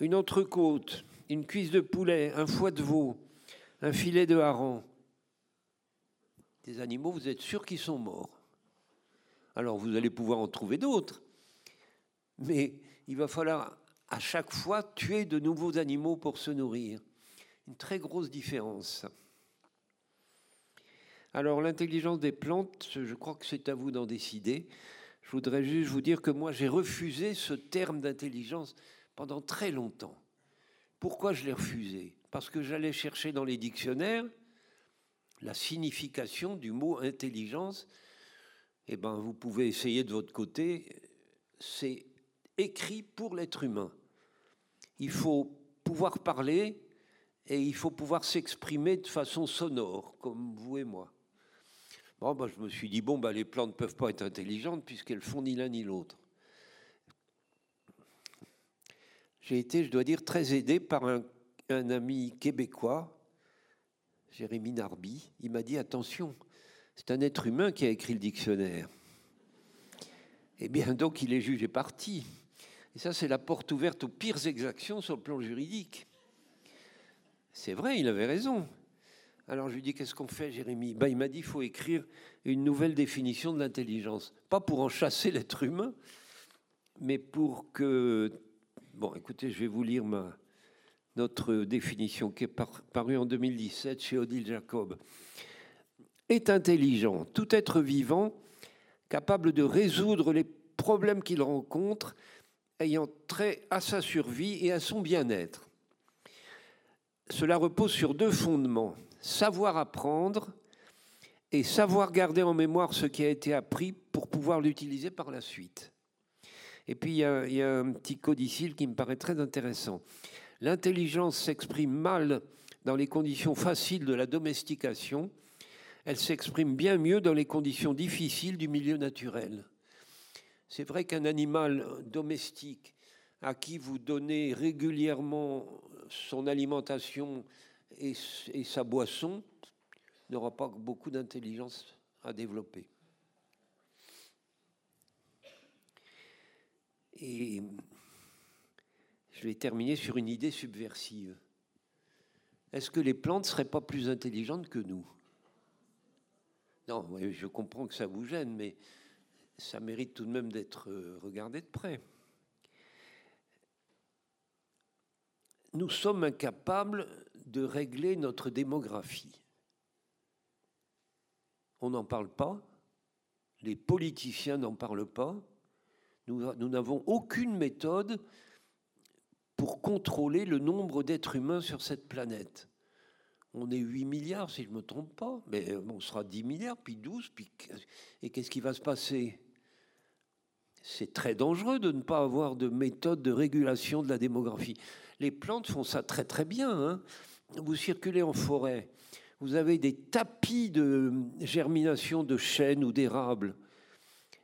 Une entrecôte, une cuisse de poulet, un foie de veau, un filet de hareng. Des animaux, vous êtes sûr qu'ils sont morts. Alors vous allez pouvoir en trouver d'autres. Mais il va falloir à chaque fois tuer de nouveaux animaux pour se nourrir. Une très grosse différence. Alors l'intelligence des plantes, je crois que c'est à vous d'en décider. Je voudrais juste vous dire que moi j'ai refusé ce terme d'intelligence pendant très longtemps. Pourquoi je l'ai refusé? Parce que j'allais chercher dans les dictionnaires la signification du mot intelligence. Eh bien, vous pouvez essayer de votre côté. C'est écrit pour l'être humain. Il faut pouvoir parler et il faut pouvoir s'exprimer de façon sonore, comme vous et moi. Bon, bah, je me suis dit, bon, bah, les plantes ne peuvent pas être intelligentes puisqu'elles font ni l'un ni l'autre. J'ai été, je dois dire, très aidé par un, ami québécois, Jérémy Narby. Il m'a dit, attention, c'est un être humain qui a écrit le dictionnaire. Eh bien, donc, il est jugé parti. Et ça, c'est la porte ouverte aux pires exactions sur le plan juridique. C'est vrai, il avait raison. Alors je lui dis qu'est-ce qu'on fait, Jérémy? Ben, Il m'a dit il faut écrire une nouvelle définition de l'intelligence. Pas pour en chasser l'être humain, mais pour que. Bon, écoutez, je vais vous lire notre définition qui est parue en 2017 chez Odile Jacob. Est intelligent, tout être vivant capable de résoudre les problèmes qu'il rencontre, ayant trait à sa survie et à son bien-être. Cela repose sur deux fondements savoir apprendre et savoir garder en mémoire ce qui a été appris pour pouvoir l'utiliser par la suite. Et puis il y, a, un petit codicile qui me paraît très intéressant. L'intelligence s'exprime mal dans les conditions faciles de la domestication, elle s'exprime bien mieux dans les conditions difficiles du milieu naturel. C'est vrai qu'un animal domestique à qui vous donnez régulièrement son alimentation et, sa boisson n'aura pas beaucoup d'intelligence à développer. Et je vais terminer sur une idée subversive. Est-ce que les plantes ne seraient pas plus intelligentes que nous? Non, je comprends que ça vous gêne, mais ça mérite tout de même d'être euh, regardé de près. Nous sommes incapables de régler notre démographie. On n'en parle pas, les politiciens n'en parlent pas, nous n'avons aucune méthode pour contrôler le nombre d'êtres humains sur cette planète. On est 8 milliards, si je ne me trompe pas, mais on sera 10 milliards, puis 12, puis... et qu'est-ce qui va se passer? C'est très dangereux de ne pas avoir de méthode de régulation de la démographie. Les plantes font ça très très bien. Hein vous circulez en forêt, vous avez des tapis de germination de chênes ou d'érables.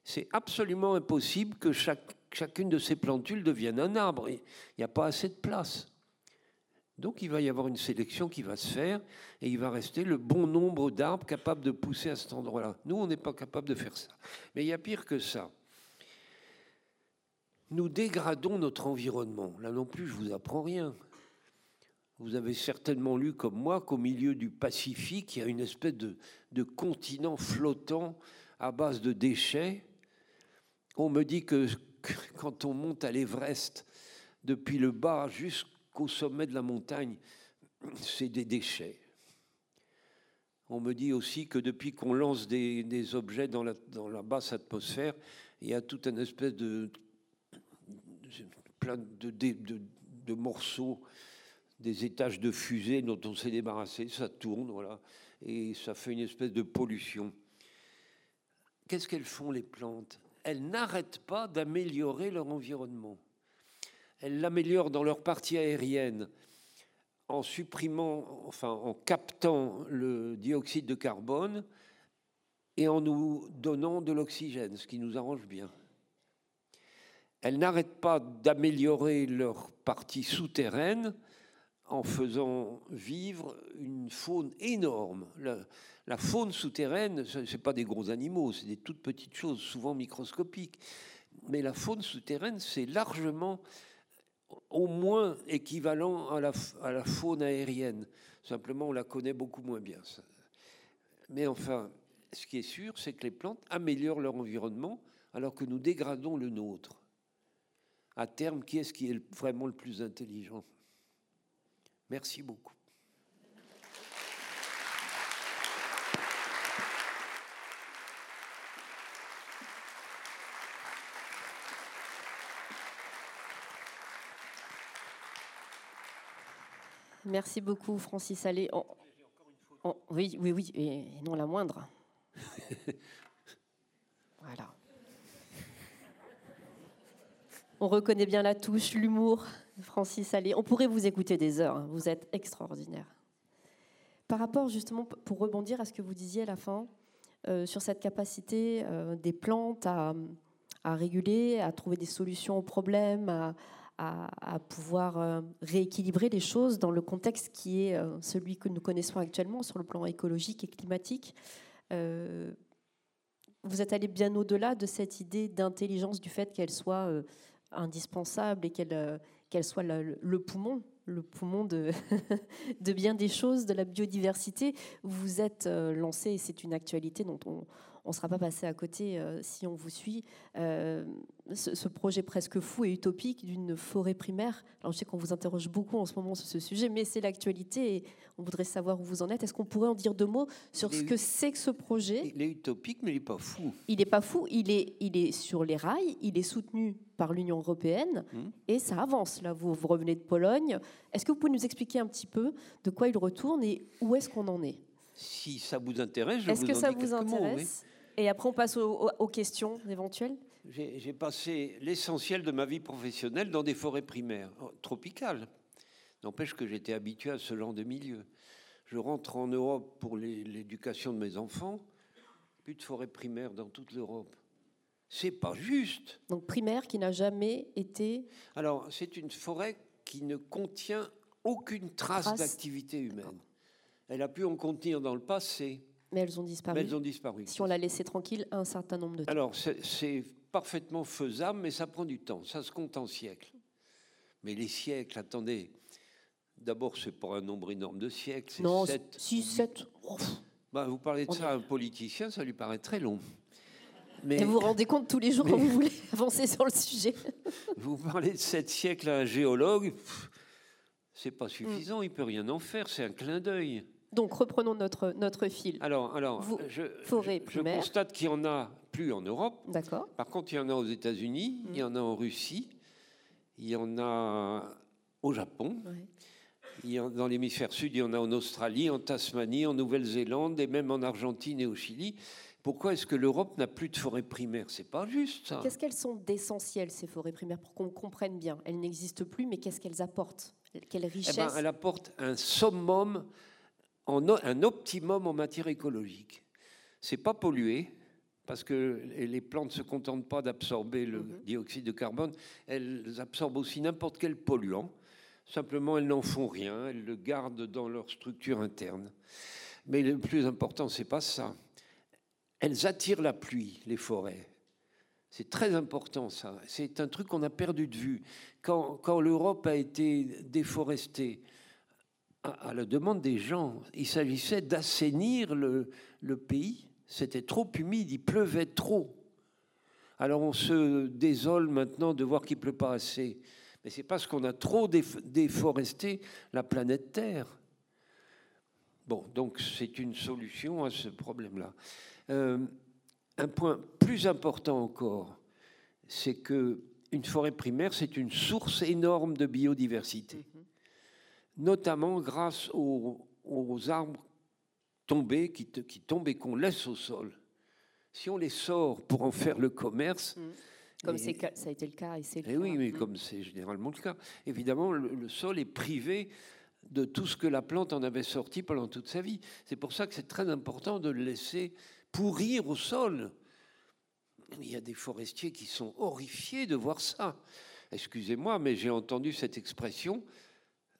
C'est absolument impossible que chacune de ces plantules devienne un arbre. Il n'y a pas assez de place. Donc il va y avoir une sélection qui va se faire et il va rester le bon nombre d'arbres capables de pousser à cet endroit-là. Nous, on n'est pas capable de faire ça. Mais il y a pire que ça. Nous dégradons notre environnement. Là non plus, je vous apprends rien. Vous avez certainement lu comme moi qu'au milieu du Pacifique, il y a une espèce de, continent flottant à base de déchets. On me dit que, quand on monte à l'Everest, depuis le bas jusqu'au sommet de la montagne, c'est des déchets. On me dit aussi que depuis qu'on lance des, objets dans la, basse atmosphère, il y a toute une espèce de plein morceaux des étages de fusée dont on s'est débarrassé, ça tourne, voilà, et ça fait une espèce de pollution. Qu'est-ce qu'elles font les plantes? Elles n'arrêtent pas d'améliorer leur environnement. Elles l'améliorent dans leur partie aérienne en supprimant, enfin en captant le dioxyde de carbone et en nous donnant de l'oxygène, ce qui nous arrange bien. Elles n'arrêtent pas d'améliorer leur partie souterraine en faisant vivre une faune énorme. La, faune souterraine, ce n'est pas des gros animaux, c'est des toutes petites choses, souvent microscopiques. Mais la faune souterraine, c'est largement au moins équivalent à la, à la, faune aérienne. Simplement, on la connaît beaucoup moins bien. Mais enfin, ce qui est sûr, c'est que les plantes améliorent leur environnement alors que nous dégradons le nôtre. À terme, qui est-ce qui est vraiment le plus intelligent? Merci beaucoup. Merci beaucoup, Francis Allais. oui, oui, oui, et non la moindre. voilà. On reconnaît bien la touche, l'humour. Francis Allais. On pourrait vous écouter des heures, hein. vous êtes extraordinaire. Par rapport justement, pour rebondir à ce que vous disiez à la fin, euh, sur cette capacité euh, des plantes à, réguler, à trouver des solutions aux problèmes, à, pouvoir euh, rééquilibrer les choses dans le contexte qui est celui que nous connaissons actuellement sur le plan écologique et climatique. vous êtes allé bien au-delà de cette idée d'intelligence, du fait qu'elle soit indispensable et qu'elle qu'elle soit le, poumon, le poumon de, de bien des choses, de la biodiversité. Vous êtes euh, lancé, et c'est une actualité dont on ne sera pas passé à côté euh, si on vous suit, euh, ce, projet presque fou et utopique d'une forêt primaire. Alors je sais qu'on vous interroge beaucoup en ce moment sur ce sujet, mais c'est l'actualité et on voudrait savoir où vous en êtes. Est-ce qu'on pourrait en dire deux mots sur ce que c'est que ce projet? Il est utopique, mais il n'est pas fou. Il n'est pas fou, il est, il est sur les rails, il est soutenu par l'Union européenne mmh. et ça avance. Là, vous, vous revenez de Pologne. Est-ce que vous pouvez nous expliquer un petit peu de quoi il retourne et où est-ce qu'on en est? Si ça vous intéresse, je Est-ce que ça vous intéresse? Et après, on passe aux questions éventuelles? J'ai passé l'essentiel de ma vie professionnelle dans des forêts primaires, oh, tropicales. N'empêche que j'étais habitué à ce genre de milieu. Je rentre en Europe pour l'éducation de mes enfants, plus de forêts primaires dans toute l'Europe. C'est pas juste. Donc primaire qui n'a jamais été. Alors c'est une forêt qui ne contient aucune trace, d'activité humaine. Elle a pu en contenir dans le passé. Mais elles ont disparu. Mais elles ont disparu. Si on l'a laissé tranquille un certain nombre de temps. Alors c'est parfaitement faisable, mais ça prend du temps. Ça se compte en siècles. Mais les siècles, attendez. D'abord, c'est pas un nombre énorme de siècles. Non, 6, 7. Bah, vous parlez de ça à un politicien, ça lui paraît très long. Mais, Et vous vous rendez compte tous les jours quand vous voulez avancer sur le sujet. Vous parlez de sept siècles à un géologue, c'est pas suffisant, il peut rien en faire, c'est un clin d'œil. Donc reprenons notre, notre fil. Alors, alors je, je, constate qu'il y en a plus en Europe. D'accord. Par contre, il y en a aux États-Unis, il y en a en Russie, il y en a au Japon. Il y en, dans l'hémisphère sud, il y en a en Australie, en Tasmanie, en Nouvelle-Zélande et même en Argentine et au Chili. Pourquoi est-ce que l'Europe n'a plus de forêts primaires? C'est pas juste ça. Qu'est-ce qu'elles sont d'essentiel ces forêts primaires pour qu'on comprenne bien? Elles n'existent plus, mais qu'est-ce qu'elles apportent? Quelle richesse eh ben, Elles apportent un summum, un optimum en matière écologique. C'est pas pollué, parce que les plantes ne se contentent pas d'absorber le mhm. dioxyde de carbone, elles absorbent aussi n'importe quel polluant. Simplement, elles n'en font rien, elles le gardent dans leur structure interne. Mais le plus important, c'est pas ça. Elles attirent la pluie, les forêts. C'est très important ça. C'est un truc qu'on a perdu de vue. Quand, quand l'Europe a été déforestée, à, la demande des gens, il s'agissait d'assainir le, le pays c'était trop humide, il pleuvait trop. Alors on se désole maintenant de voir qu'il pleut pas assez. Mais c'est parce qu'on a trop déforesté la planète Terre. Bon, donc c'est une solution à ce problème-là. Euh, un point plus important encore, c'est que une forêt primaire, c'est une source énorme de biodiversité, mm-hmm. notamment grâce aux, aux arbres tomber, qui, qui tombent et qu'on laisse au sol. Si on les sort pour en faire le commerce, mmh. Comme ça a été le cas et c'est eh Oui, mais mmh. comme c'est généralement le cas. Évidemment, le, sol est privé de tout ce que la plante en avait sorti pendant toute sa vie. C'est pour ça que c'est très important de le laisser pourrir au sol. Il y a des forestiers qui sont horrifiés de voir ça. Excusez-moi, mais j'ai entendu cette expression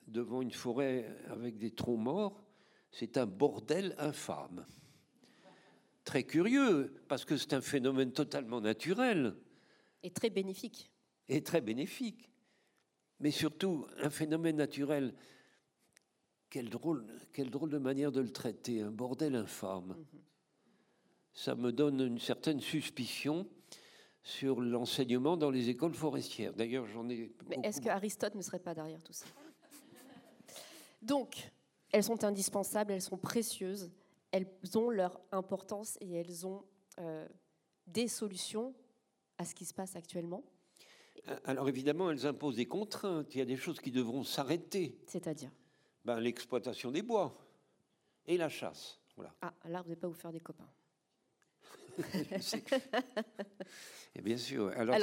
devant une forêt avec des troncs morts c'est un bordel infâme. Très curieux, parce que c'est un phénomène totalement naturel. Et très bénéfique. Et très bénéfique. Mais surtout, un phénomène naturel, quelle drôle, quelle drôle de manière de le traiter, un bordel infâme. Mhm. Ça me donne une certaine suspicion sur l'enseignement dans les écoles forestières. D'ailleurs, j'en ai. Mais est-ce que Aristote ne serait pas derrière tout ça? Donc, elles sont indispensables, elles sont précieuses, elles ont leur importance et elles ont euh, des solutions à ce qui se passe actuellement. Euh, alors évidemment, elles imposent des contraintes. Il y a des choses qui devront s'arrêter. C'est-à-dire? Ben, L'exploitation des bois et la chasse. Voilà. Ah, là, vous n'allez pas vous faire des copains. Et bien sûr. Alors,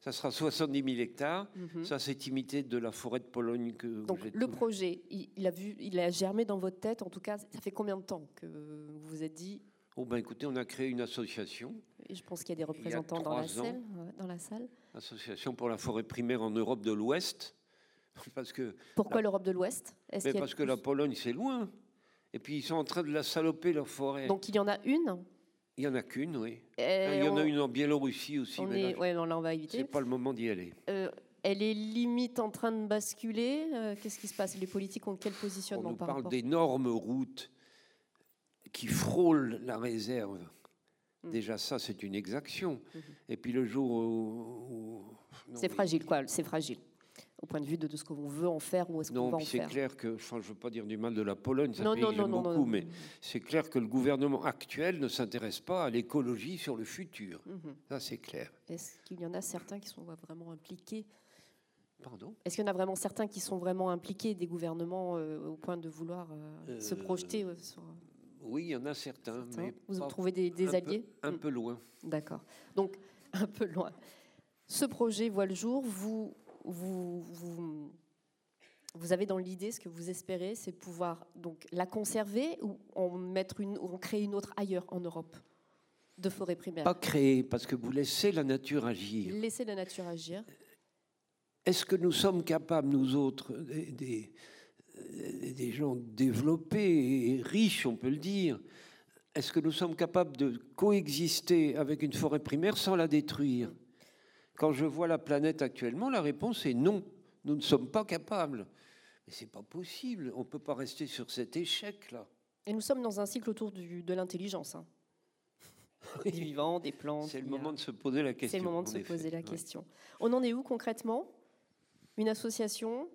ça, sera 70 000 hectares. Mhm. Ça, c'est imité de la forêt de Pologne que. Donc le projet, il, a vu, il a germé dans votre tête. En tout cas, ça fait combien de temps que vous vous êtes dit Oh ben écoutez, on a créé une association. Et je pense qu'il y a des représentants dans la, salle, dans la salle. Association pour la forêt primaire en Europe de l'Ouest. Parce que Pourquoi l'Europe de l'Ouest? Parce que la Pologne, c'est loin. Et puis ils sont en train de la saloper, leur forêt. Donc il y en a une il n'y en a qu'une, oui. il y en a une en Biélorussie aussi. On est, là, on va éviter. C'est pas le moment d'y aller. Euh, elle est limite en train de basculer. Euh, Qu'est-ce qui se passe? Les politiques ont quel On positionnement nous par parle d'énormes routes qui frôlent la réserve. Mm. Déjà, ça, c'est une exaction. Mhm. Et puis le jour où. où- non, C'est fragile, quoi. C'est fragile. Au point de vue de, de ce qu'on veut en faire ou est-ce qu'on Non, va en puis c'est faire. clair que, enfin, je ne veux pas dire du mal de la Pologne, c'est Non, pays non, non, non, beaucoup, non. mais c'est clair que le gouvernement actuel ne s'intéresse pas à l'écologie sur le futur. Mhm. Ça, c'est clair. Est-ce qu'il y en a certains qui sont vraiment impliqués? Pardon? Est-ce qu'il y en a vraiment certains qui sont vraiment impliqués des gouvernements euh, au point de vouloir euh, se Euh, projeter euh, sur Oui, il y en a certains, certains? mais Vous pas- trouvez des, des un peu- alliés? un Mm. peu loin. D'accord. Donc, un peu loin. Ce projet voit le jour. Vous, vous, vous, vous avez dans l'idée, ce que vous espérez, c'est pouvoir donc la conserver ou en mettre une, ou en créer une autre ailleurs en Europe de forêt primaire? Pas créer, parce que vous laissez la nature agir. Laisser la nature agir. Est-ce que nous sommes capables, nous autres, des, des- des gens développés et riches, on peut le dire, est-ce que nous sommes capables de coexister avec une forêt primaire sans la détruire? Quand je vois la planète actuellement, la réponse est non. Nous ne sommes pas capables. Mais c'est pas possible. On ne peut pas rester sur cet échec-là. Et nous sommes dans un cycle autour du- de l'intelligence. hein. Des vivants, des plantes. C'est le a- moment de se poser la question. C'est le moment de se poser la Ouais. question. On en est où concrètement? Une association?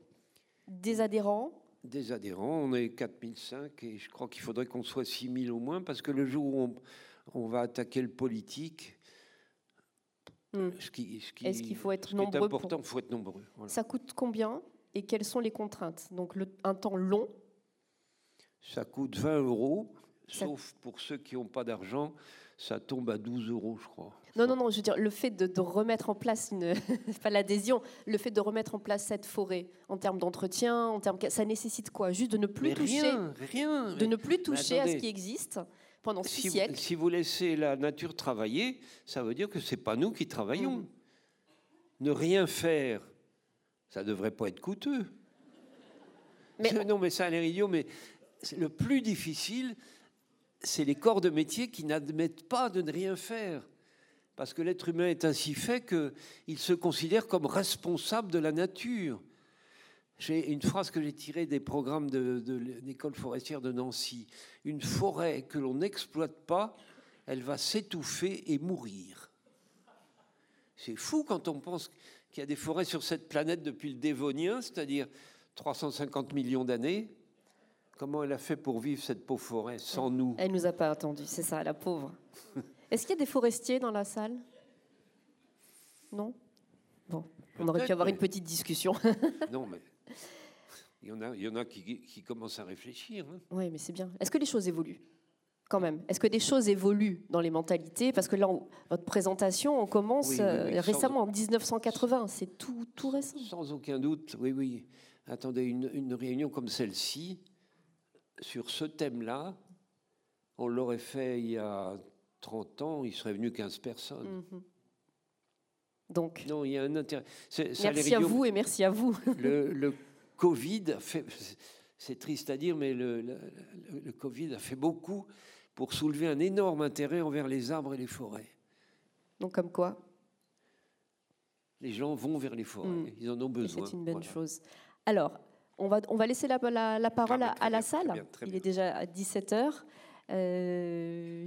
Des adhérents? Des adhérents, on est 4005 et je crois qu'il faudrait qu'on soit 6000 au moins parce que le jour où on, on va attaquer le politique, Ce qui, ce qui- Est-ce qu'il faut être nombreux pour- important, il faut être nombreux. voilà. Ça coûte combien et quelles sont les contraintes? Donc le- un temps long, Ça coûte 20 euros, Ça- sauf pour ceux qui n'ont pas d'argent, ça tombe à 12 euros, je crois. non, non, non, je veux dire, le fait de, de remettre en place, une, pas l'adhésion, le fait de remettre en place cette forêt en termes d'entretien, en termes, ça nécessite quoi? Juste de ne plus Mais toucher, rien, rien. de ne plus toucher à ce qui existe pendant six si, vous, siècles. si vous laissez la nature travailler, ça veut dire que c'est pas nous qui travaillons. Mhm. Ne rien faire, ça devrait pas être coûteux. Mais- non, mais ça a l'air idiot, mais le plus difficile, c'est les corps de métier qui n'admettent pas de ne rien faire. Parce que l'être humain est ainsi fait qu'il se considère comme responsable de la nature. J'ai une phrase que j'ai tirée des programmes de, de l'école forestière de Nancy. Une forêt que l'on n'exploite pas, elle va s'étouffer et mourir. C'est fou quand on pense qu'il y a des forêts sur cette planète depuis le Dévonien, c'est-à-dire 350 millions d'années. Comment elle a fait pour vivre cette pauvre forêt sans nous? Elle nous a pas attendu, c'est ça, la pauvre. Est-ce qu'il y a des forestiers dans la salle? Non? Bon, on aurait pu avoir une petite discussion. Non, mais il y en a, il y en a qui, qui commencent à réfléchir. hein. Oui, mais c'est bien. Est-ce que les choses évoluent Quand même? Est-ce que des choses évoluent dans les mentalités? Parce que là, on- votre présentation, on commence Oui, oui, euh, sans- récemment, en 1980. C'est tout, tout récent. Sans aucun doute, oui, oui. Attendez, une, une réunion comme celle-ci, sur ce thème-là, on l'aurait fait il y a 30 ans, il serait venu 15 personnes. Mhm. Donc, Non, il y a un intérêt. C'est- ça a l'air merci à vous et merci à vous. Le, le Covid a fait, c'est triste à dire, mais le, le- le- le Covid a fait beaucoup pour soulever un énorme intérêt envers les arbres et les forêts. Donc, comme quoi, Les gens vont vers les forêts, Mm. ils en ont besoin. c'est une bonne Voilà. chose. Alors, on va, on va laisser la, la- la parole Ah, à, la bien, salle. bien, Il bien. est déjà à 17h.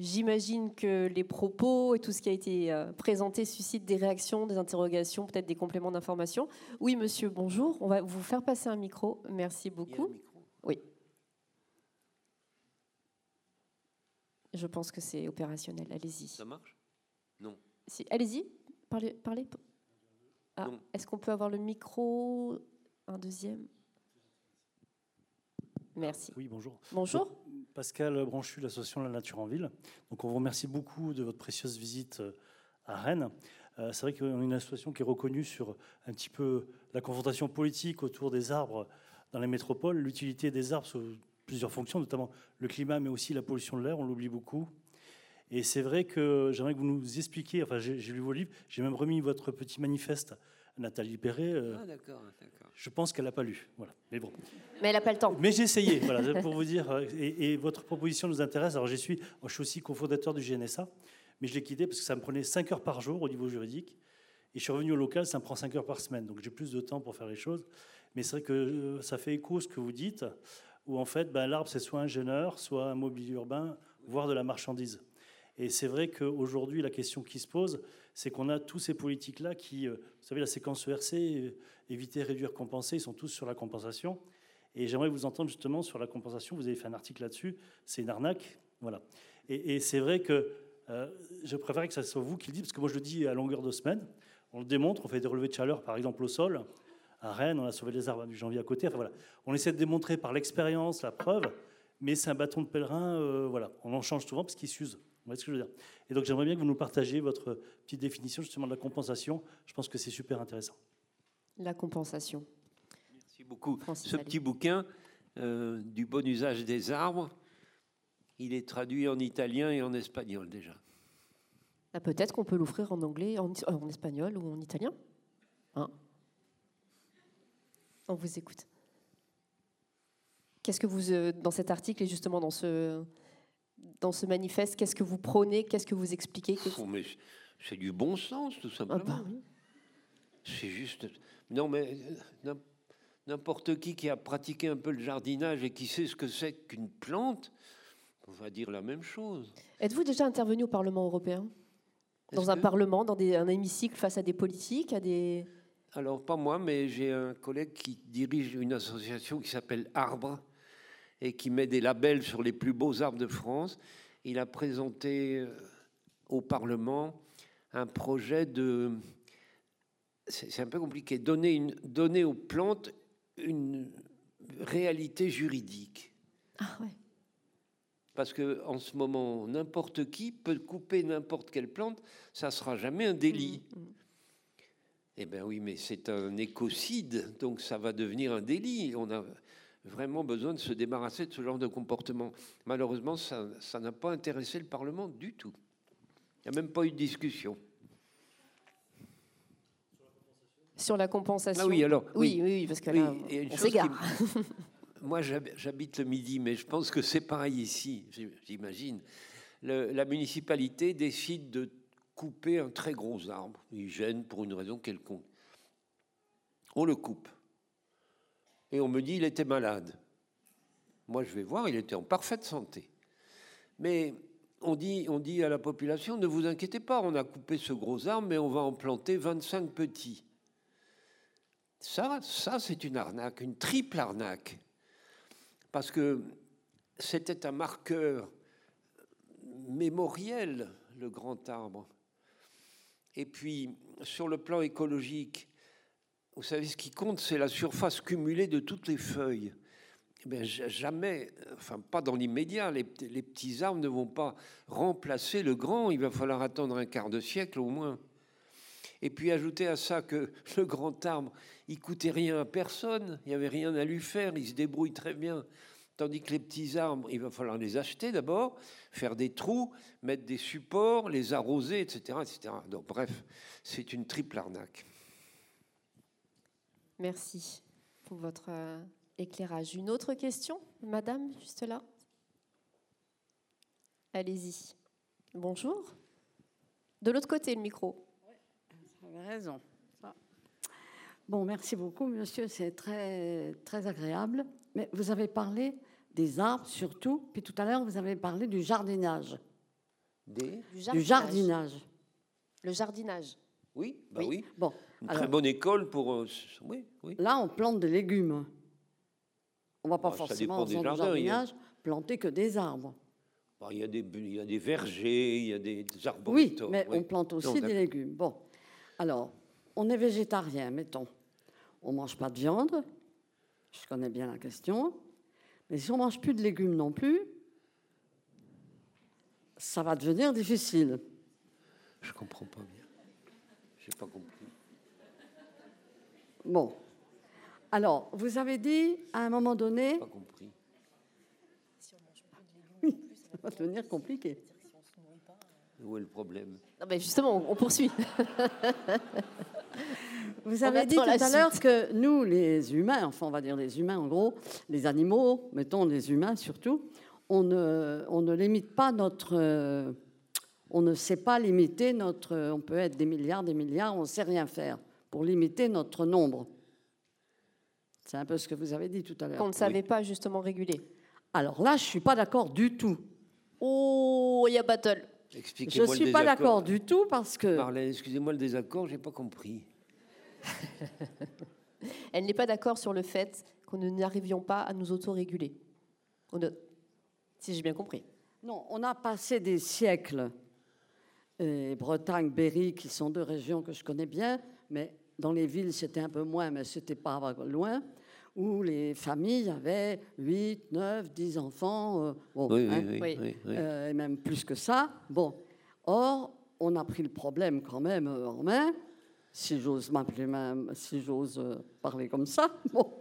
J'imagine que les propos et tout ce qui a été euh, présenté suscitent des réactions, des interrogations, peut-être des compléments d'information. Oui, monsieur, bonjour. On va vous faire passer un micro. Merci Il y a un beaucoup. micro Oui. Je pense que c'est opérationnel. Allez-y. Ça marche? Non. Si- Allez-y. Parlez. parlez. Ah. Est-ce qu'on peut avoir le micro Un deuxième? Merci. Oui, bonjour. Bonjour. Pascal Branchu, l'association La Nature en Ville. Donc, on vous remercie beaucoup de votre précieuse visite euh, à Rennes. Euh, C'est vrai qu'on est une association qui est reconnue sur un petit peu la confrontation politique autour des arbres dans les métropoles, l'utilité des arbres sur plusieurs fonctions, notamment le climat, mais aussi la pollution de l'air, on l'oublie beaucoup. Et c'est vrai que j'aimerais que vous nous expliquiez, enfin j'ai lu vos livres, j'ai même remis votre petit manifeste Nathalie Perret. euh, Ah, d'accord, d'accord. je pense qu'elle n'a pas lu. Voilà. Mais bon. Mais elle n'a pas le temps. Mais j'ai essayé, voilà, pour vous dire. euh, Et, et votre proposition nous intéresse. Alors, je suis, je suis aussi cofondateur du GNSA, mais je l'ai quitté parce que ça me prenait 5 heures par jour au niveau juridique. Et je suis revenu au local, ça me prend 5 heures par semaine, donc j'ai plus de temps pour faire les choses. Mais c'est vrai que euh, ça fait écho à ce que vous dites, où en fait, ben, l'arbre, c'est soit un gêneur, soit un mobilier urbain, voire de la marchandise. Et c'est vrai qu'aujourd'hui, la question qui se pose, c'est qu'on a tous ces politiques-là qui, euh, vous savez, la séquence ERC, euh, éviter, réduire, compenser, ils sont tous sur la compensation. Et j'aimerais vous entendre justement sur la compensation. Vous avez fait un article là-dessus. C'est une arnaque. Voilà. Et, c'est vrai que je préférerais que ce soit vous qui le dites, parce que moi je le dis à longueur de semaine. On le démontre, on fait des relevés de chaleur, par exemple, au sol. À Rennes, on a sauvé les arbres du janvier à côté. Enfin, voilà. On essaie de démontrer par l'expérience, la preuve, mais c'est un bâton de pèlerin. Euh, voilà. On en change souvent parce qu'il s'use. Vous voyez ce que je veux dire? Et donc, j'aimerais bien que vous nous partagiez votre petite définition justement de la compensation. Je pense que c'est super intéressant. La compensation. Merci beaucoup. Ce petit bouquin euh, du bon usage des arbres, il est traduit en italien et en espagnol déjà. Ah, peut-être qu'on peut, l'offrir en anglais, en, espagnol ou en italien. Hein? On vous écoute. Qu'est-ce que vous, euh, dans cet article et justement dans ce, dans ce manifeste, qu'est-ce que vous prônez, qu'est-ce que vous expliquez oh, C'est du bon sens, tout ah, bah simplement. C'est juste. Non, mais euh, n'importe qui qui a pratiqué un peu le jardinage et qui sait ce que c'est qu'une plante, on va dire la même chose. Êtes-vous déjà intervenu au Parlement européen? Dans un parlement, dans un hémicycle, face à des politiques, à des... Alors, pas moi, mais j'ai un collègue qui dirige une association qui s'appelle Arbre et qui met des labels sur les plus beaux arbres de France. Il a présenté euh, au Parlement un projet de... C'est un peu compliqué. Donner, une, donner aux plantes une réalité juridique. Ah ouais. Parce qu'en ce moment, n'importe qui peut couper n'importe quelle plante, ça ne sera jamais un délit. Mmh, mmh. Eh bien oui, mais c'est un écocide, donc ça va devenir un délit. On a vraiment besoin de se débarrasser de ce genre de comportement. Malheureusement, ça n'a pas intéressé le Parlement du tout. Il n'y a même pas eu de discussion. Sur la compensation. Ah oui, alors. Oui, oui, parce que là, on s'égare. moi, j'habite le Midi, mais je pense que c'est pareil ici, j'imagine. La municipalité décide de couper un très gros arbre. Il gêne pour une raison quelconque. On le coupe. Et on me dit, il était malade. Moi, je vais voir, il était en parfaite santé. Mais on dit, à la population, ne vous inquiétez pas, on a coupé ce gros arbre, mais on va en planter 25 petits. Ça, ça c'est une arnaque, une triple arnaque parce que c'était un marqueur mémoriel, le grand arbre. Et puis, sur le plan écologique, vous savez, ce qui compte, c'est la surface cumulée de toutes les feuilles. Eh jamais, enfin pas dans l'immédiat, les, petits arbres ne vont pas remplacer le grand, il va falloir attendre un quart de siècle au moins. Et puis ajouter à ça que le grand arbre, il coûtait rien à personne, il n'y avait rien à lui faire, il se débrouille très bien. Tandis que les petits arbres, il va falloir les acheter d'abord, faire des trous, mettre des supports, les arroser, etc. etc. Bref, c'est une triple arnaque. Merci pour votre euh, éclairage. Une autre question, madame, juste là? Allez-y. Bonjour. De l'autre côté, le micro. vous avez raison. Bon, merci beaucoup, monsieur. C'est très, très agréable. Mais vous avez parlé des arbres surtout, puis tout à l'heure, vous avez parlé du jardinage. Des? Du jardinage. Le jardinage. Oui, bah oui. Bon, Une très bonne école pour. Euh, oui, oui. Là, on plante des légumes. On ne va pas bah, forcément, en faisant jardinage, planter que des arbres. Bah, il, y a des, il y a des vergers, il y a des, arbres. Oui, mais on plante aussi des légumes. Bon, alors, on est végétarien, mettons on ne mange pas de viande, je connais bien la question, mais si on ne mange plus de légumes non plus, ça va devenir difficile. Je comprends pas bien. Je n'ai pas compris. Bon. Alors, vous avez dit à un moment donné. Pas compris. Si on mange pas de légumes, ça va devenir compliqué. Où est le problème? Non, mais Justement, on poursuit. Vous avez dit tout à l'heure que nous, les humains, enfin on va dire les humains en gros, les animaux, mettons les humains surtout, on ne, on ne limite pas notre, on ne sait pas limiter notre. On peut être des milliards, des milliards, on ne sait rien faire pour limiter notre nombre. C'est un peu ce que vous avez dit tout à l'heure. Qu'on ne savait pas justement réguler. Alors là, je ne suis pas d'accord du tout. Oh, il y a battle. Je ne suis pas d'accord du tout parce que. Excusez-moi le désaccord, j'ai pas compris. Elle n'est pas d'accord sur le fait qu'on ne n'arrivions pas à nous autoréguler. Ne- Si j'ai bien compris. Non, on a passé des siècles, et Bretagne, Berry, qui sont deux régions que je connais bien, mais dans les villes c'était un peu moins, mais c'était pas loin, où les familles avaient 8, 9, 10 enfants, euh, bon, Oui, hein, oui. Oui. oui, oui. euh, et même plus que ça. Bon, or, on a pris le problème quand même euh, en main, si j'ose m'appeler même, si j'ose euh, parler comme ça. Bon,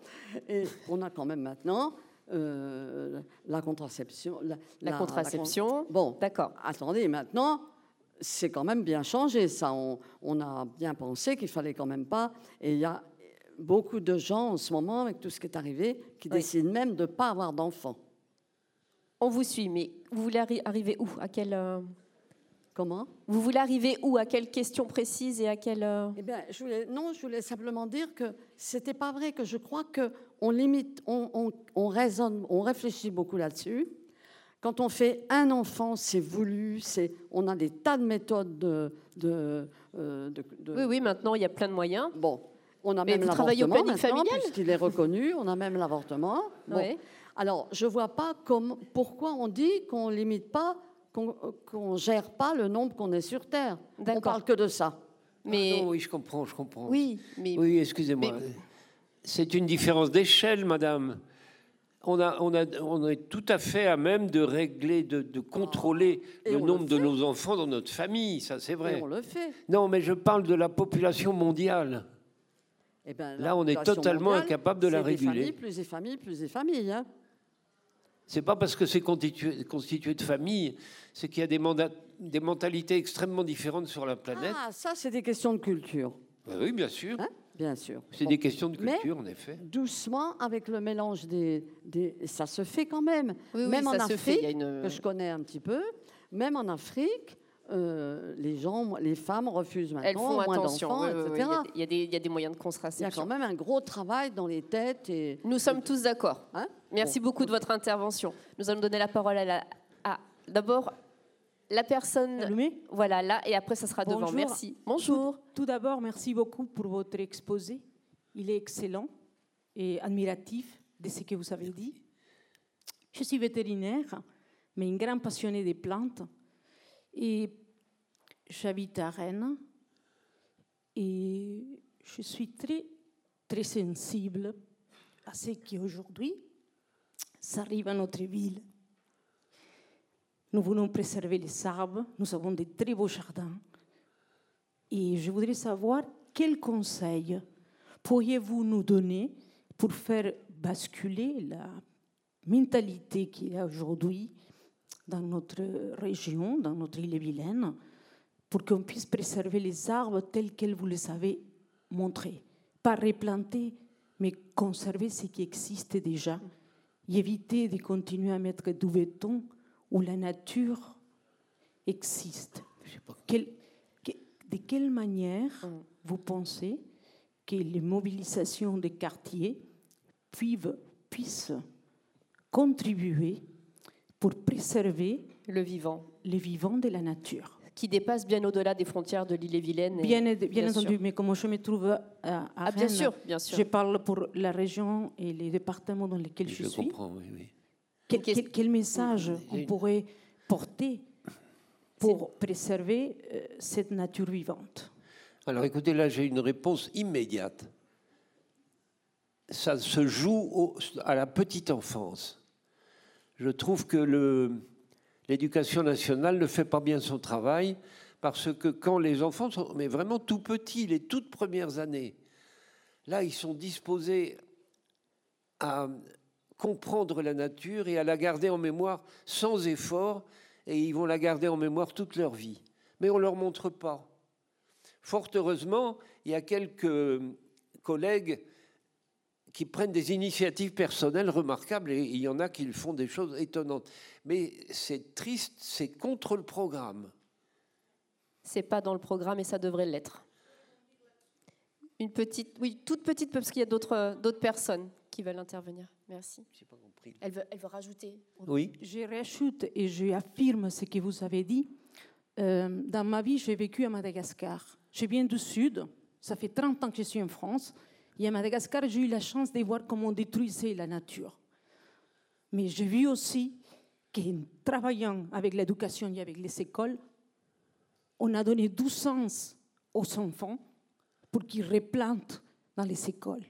et on a quand même maintenant euh, la contraception. La, La la- contraception. Bon, D'accord. attendez, maintenant, c'est quand même bien changé, ça. On, on a bien pensé qu'il fallait quand même pas. Et il y a beaucoup de gens en ce moment, avec tout ce qui est arrivé, qui Oui. décident même de ne pas avoir d'enfants. On vous suit, mais vous voulez arri- arriver où? À quelle euh, Comment? Vous voulez arriver où? À quelle question précise et à quelle euh, Eh bien, je voulais, non, je voulais simplement dire que c'était pas vrai, que je crois que on limite, on, on- on raisonne, on réfléchit beaucoup là-dessus. Quand on fait un enfant, c'est voulu, c'est, on a des tas de méthodes de, de, euh, de- de- Oui, oui. Maintenant, il y a plein de moyens. Bon, on a Mais même l'avortement maintenant, familial puisqu'il est reconnu. On a même l'avortement. Bon. Ouais. Alors, je vois pas comme, pourquoi on dit qu'on limite pas, qu'on qu'on gère pas le nombre qu'on est sur Terre. On D'accord. parle que de ça. Mais Ah non, oui, je comprends, je comprends. oui, mais Oui, excusez-moi. Mais- C'est une différence d'échelle, madame. On, a, on, a, on est tout à fait à même de régler, de, de contrôler Et le nombre de nos enfants dans notre famille, ça c'est Et vrai. on le fait. Non, mais je parle de la population mondiale. Eh ben, Là, on est totalement mondiale, incapable de la c'est des réguler. familles, plus des familles, plus des familles. hein. C'est pas parce que c'est constitué, constitué de familles, c'est qu'il y a des mentalités extrêmement différentes sur la planète. Ah, ça, c'est des questions de culture. Bah oui, bien sûr. Hein? Bien sûr. C'est Bon. des questions de Mais- culture, en effet. Doucement, avec le mélange des, des- Ça se fait quand même. oui, oui, même en ça se fait. Il y a Afrique, une... que je connais un petit peu, même en Afrique, euh, les gens, les femmes refusent maintenant Elles font moins d'enfants, oui, oui, oui. etc. Il y a- y, des- il y a des moyens de Il y a contraception. quand même un gros travail dans les têtes et Nous sommes tous d'accord. Hein? Merci beaucoup de votre intervention. Nous allons donner la parole à la. à- D'abord, la personne. Allumé Voilà, là, et après, ça sera devant. Bonjour. Merci. Bonjour. Tout d'abord, merci beaucoup pour votre exposé. Il est excellent et admiratif de ce que vous avez dit. Je suis vétérinaire, mais une grande passionnée des plantes. Et j'habite à Rennes. Et je suis très, très sensible à ce qui aujourd'hui s'arrive à notre ville. Nous voulons préserver les arbres. Nous avons de très beaux jardins. Et je voudrais savoir quels conseils pourriez-vous nous donner pour faire basculer la mentalité qu'il y a aujourd'hui dans notre région, dans notre île-et-Vilaine, pour qu'on puisse préserver les arbres tels que vous les avez montrés? Pas replanter, mais conserver ce qui existe déjà. Et éviter de continuer à mettre du béton où la nature existe. Quel- que- de quelle manière vous pensez que les mobilisations des quartiers puissent, puissent contribuer pour préserver Le vivant, les vivants de la nature? Qui dépasse bien au-delà des frontières de l'île-et-Vilaine. et- Bien, bien, bien entendu, sûr. mais comme je me trouve à, à Ah, bien Rennes, sûr, bien sûr. je parle pour la région et les départements dans lesquels je, Je suis. comprends, oui, oui. Quel, Qu'est-ce- quel- quel message on pourrait porter pour préserver euh, cette nature vivante? Alors écoutez, là j'ai une réponse immédiate. Ça se joue au- à la petite enfance. Je trouve que l'éducation nationale ne fait pas bien son travail parce que quand les enfants sont mais vraiment tout petits, les toutes premières années, là ils sont disposés à comprendre la nature et à la garder en mémoire sans effort et ils vont la garder en mémoire toute leur vie. Mais on ne leur montre pas. Fort heureusement, il y a quelques collègues qui prennent des initiatives personnelles remarquables et il y en a qui font des choses étonnantes. Mais c'est triste, c'est contre le programme. C'est pas dans le programme et ça devrait l'être. Une petite, oui, toute petite, parce qu'il y a d'autres, personnes qui veulent intervenir. Merci. Pas compris. Elle veut, elle veut rajouter. Oui. Je rajoute et je affirme ce que vous avez dit. Euh, dans ma vie, j'ai vécu à Madagascar. Je viens du Sud. Ça fait 30 ans que je suis en France. Et à Madagascar, j'ai eu la chance de voir comment on détruisait la nature. Mais j'ai vu aussi qu'en travaillant avec l'éducation et avec les écoles, on a donné du sens aux enfants pour qu'ils replantent dans les écoles,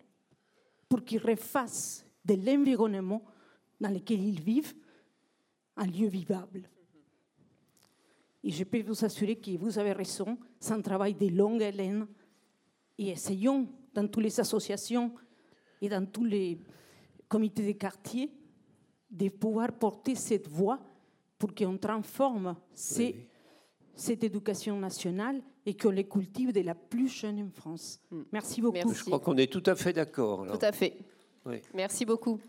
pour qu'ils refassent de l'environnement dans lequel ils vivent un lieu vivable. Et je peux vous assurer que vous avez raison, c'est un travail de longue haleine. Et essayons, dans toutes les associations et dans tous les comités de quartier, de pouvoir porter cette voix pour qu'on transforme ces- cette éducation nationale et qu'on les cultive de la plus jeune en France. Merci beaucoup. Merci. Je crois qu'on est tout à fait d'accord. Tout à fait. Oui. Merci beaucoup.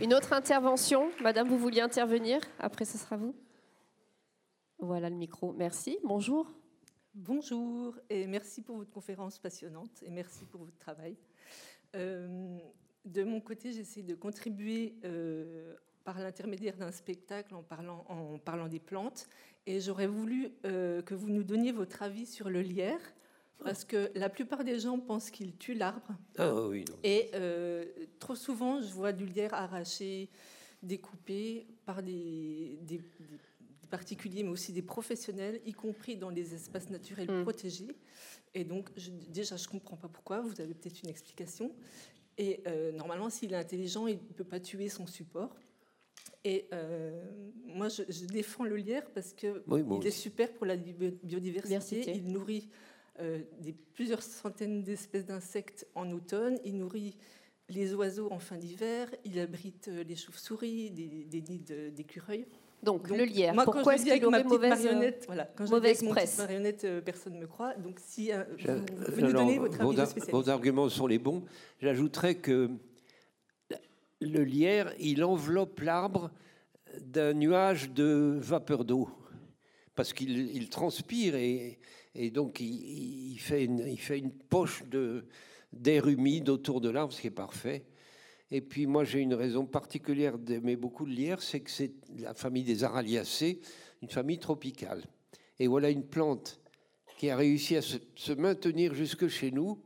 Une autre intervention Madame, vous vouliez intervenir Après, ce sera vous. Voilà le micro. Merci. Bonjour. Bonjour et merci pour votre conférence passionnante et merci pour votre travail. Euh, de mon côté, j'essaie de contribuer euh, par l'intermédiaire d'un spectacle en parlant, en parlant des plantes et j'aurais voulu euh, que vous nous donniez votre avis sur le lierre parce que la plupart des gens pensent qu'il tue l'arbre Ah oui. non. et euh, trop souvent, je vois du lierre arraché, découpé par des, des- des particuliers, mais aussi des professionnels, y compris dans les espaces naturels Mm. protégés. Et donc, je- déjà, je ne comprends pas pourquoi. Vous avez peut-être une explication. Et euh, normalement, s'il est intelligent, il ne peut pas tuer son support. Et euh, moi, je, je défends le lierre parce que Oui, moi il est super pour la bi- biodiversité. Diversité. Il nourrit euh, des, plusieurs centaines d'espèces d'insectes en automne. Il nourrit les oiseaux en fin d'hiver. Il abrite euh, les chauves-souris, des, des nids de- d'écureuils. Donc, Donc, le lierre. Moi, quand Pourquoi je est-ce dis avec qu'il ma aurait petite mauvaise euh, marionnette, voilà, quand je dis mauvaise avec mon presse petite marionnette, euh, personne ne me croit. Donc, si euh, vous, Je- vous euh, pouvez nous donner votre vos, avis de ar- spécialiste. vos arguments sont les bons. J'ajouterais que le lierre, il enveloppe l'arbre d'un nuage de vapeur d'eau. Parce qu'il il transpire et, donc il, fait une, poche d'air humide autour de l'arbre, ce qui est parfait. Et puis moi, j'ai une raison particulière d'aimer beaucoup le lierre, c'est que c'est la famille des Araliacées, une famille tropicale. Et voilà une plante qui a réussi à se maintenir jusque chez nous.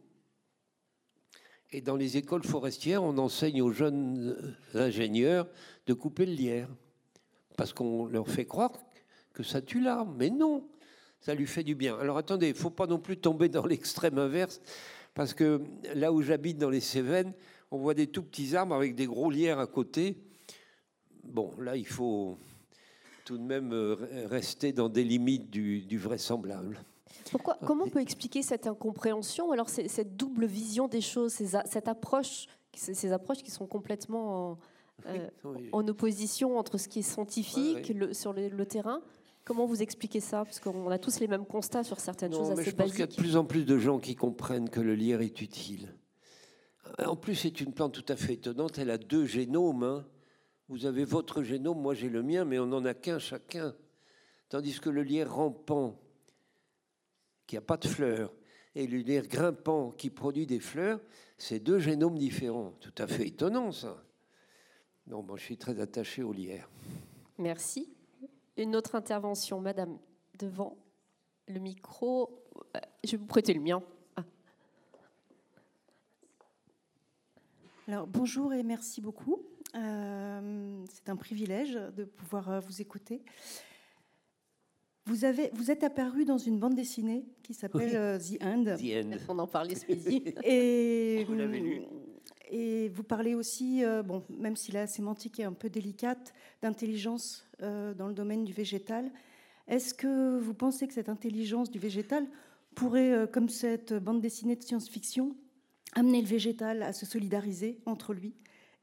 Et dans les écoles forestières, on enseigne aux jeunes euh, ingénieurs de couper le lierre. Parce qu'on leur fait croire que ça tue l'arbre. Mais non, ça lui fait du bien. Alors attendez, il ne faut pas non plus tomber dans l'extrême inverse. Parce que là où j'habite, dans les Cévennes, on voit des tout petits arbres avec des gros lierres à côté. Bon, là, il faut tout de même euh, rester dans des limites du, du vraisemblable. Pourquoi, comment on peut expliquer cette incompréhension Alors, cette double vision des choses, cette approche, ces, approches qui sont complètement en, euh, en opposition entre ce qui est scientifique le- sur le, le terrain? Comment vous expliquez ça? Parce qu'on a tous les mêmes constats sur certaines Non, choses mais assez je pense qu'il y a de plus en plus de gens qui comprennent que le lierre est utile. En plus, c'est une plante tout à fait étonnante. Elle a deux génomes. hein. Vous avez votre génome, moi j'ai le mien, mais on n'en a qu'un chacun. Tandis que le lierre rampant, qui n'a pas de fleurs, et le lierre grimpant, qui produit des fleurs, c'est deux génomes différents. Tout à fait étonnant, ça. Non, moi je suis très attaché au lierre. Merci. Une autre intervention, Madame, devant le micro. Euh, Je vais vous prêter le mien. Ah, Alors, bonjour et merci beaucoup. Euh, c'est un privilège de pouvoir euh, vous écouter. Vous, avez, vous êtes apparu dans une bande dessinée qui s'appelle Oui. euh, The End. The end. on en parlait ce midi. Et Vous l'avez lu Et vous parlez aussi, euh, bon, même si la sémantique est un peu délicate, d'intelligence euh, dans le domaine du végétal. Est-ce que vous pensez que cette intelligence du végétal pourrait, euh, comme cette bande dessinée de science-fiction, amener le végétal à se solidariser entre lui?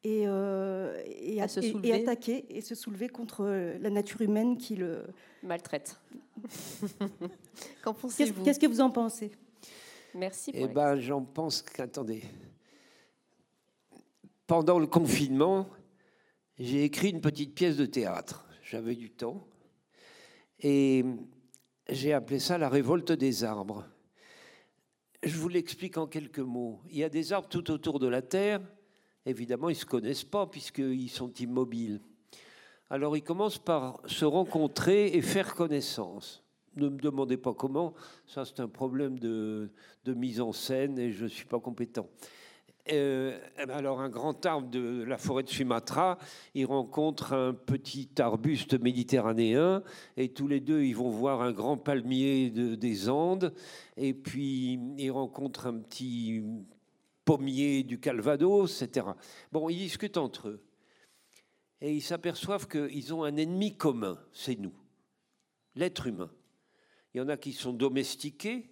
Et, euh, et, À se et- attaquer et se soulever contre euh, la nature humaine qui le. Maltraite. Qu'en pensez-vous? qu'est-ce que vous en pensez? Merci. pour Eh ben, j'en pense qu'attendez. Pendant le confinement, j'ai écrit une petite pièce de théâtre. J'avais du temps. Et j'ai appelé ça la révolte des arbres. Je vous l'explique en quelques mots. Il y a des arbres tout autour de la Terre. Évidemment, ils ne se connaissent pas puisqu'ils sont immobiles. Alors ils commencent par se rencontrer et faire connaissance. Ne me demandez pas comment, ça c'est un problème de, mise en scène et je ne suis pas compétent. Euh, alors un grand arbre de la forêt de Sumatra, il rencontre un petit arbuste méditerranéen et tous les deux ils vont voir un grand palmier des Andes et puis ils rencontrent un petit pommier du Calvados, etc. Bon, ils discutent entre eux et ils s'aperçoivent qu'ils ont un ennemi commun, c'est nous, l'être humain. Il y en a qui sont domestiqués,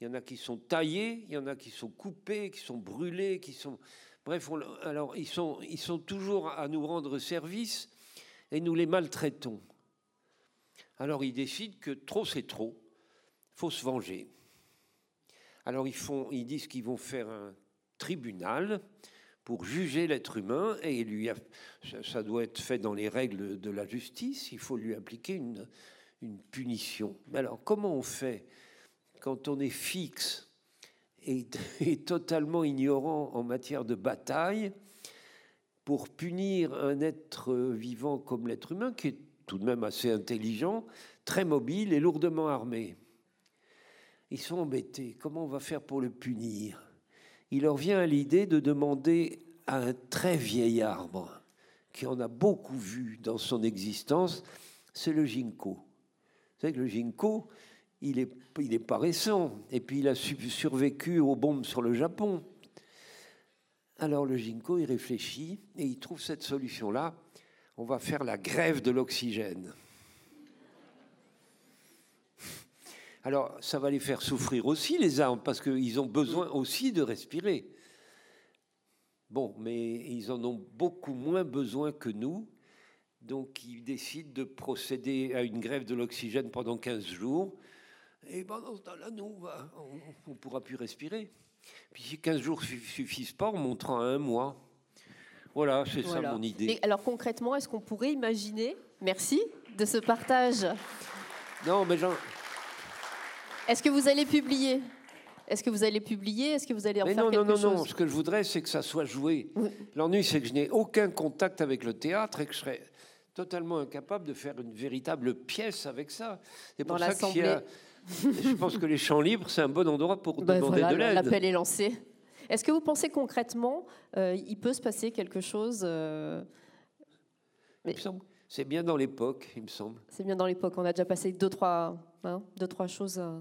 il y en a qui sont taillés, il y en a qui sont coupés, qui sont brûlés, qui sont... Bref, alors ils sont, ils sont toujours à nous rendre service et nous les maltraitons. Alors ils décident que trop c'est trop, faut se venger. Alors ils, font, ils disent qu'ils vont faire un tribunal pour juger l'être humain et lui ça doit être fait dans les règles de la justice, il faut lui appliquer une, une punition. Mais alors comment on fait quand on est fixe et, et, totalement ignorant en matière de bataille pour punir un être vivant comme l'être humain qui est tout de même assez intelligent, très mobile et lourdement armé? Ils sont embêtés. Comment on va faire pour le punir? Il leur vient à l'idée de demander à un très vieil arbre, qui en a beaucoup vu dans son existence, c'est le ginkgo. Vous savez que le ginkgo, il est, il pas récent, et puis il a survécu aux bombes sur le Japon. Alors le ginkgo, il réfléchit et il trouve cette solution-là. On va faire la grève de l'oxygène. Alors, ça va les faire souffrir aussi, les arbres, parce qu'ils ont besoin aussi de respirer. Bon, mais ils en ont beaucoup moins besoin que nous. Donc, ils décident de procéder à une grève de l'oxygène pendant 15 jours. Et pendant ce temps-là, nous, on ne pourra plus respirer. Puis si 15 jours ne suffisent pas, on montera un mois. Voilà, c'est ça mon idée. alors concrètement, est-ce qu'on pourrait imaginer, merci de ce partage Non, mais j'en... Est-ce que vous allez publier? Est-ce que vous allez publier? Est-ce que vous allez en faire non, quelque non, chose Non, non, Ce que je voudrais, c'est que ça soit joué. L'ennui, c'est que je n'ai aucun contact avec le théâtre et que je serais totalement incapable de faire une véritable pièce avec ça. C'est pour ça qu'il y a... Je pense que les champs libres, c'est un bon endroit pour ben demander de l'aide. L'appel est lancé. Est-ce que vous pensez concrètement, euh, il peut se passer quelque chose euh, C'est bien dans l'époque, il me semble. C'est bien dans l'époque. On a déjà passé deux, trois, hein, deux, trois choses. Euh,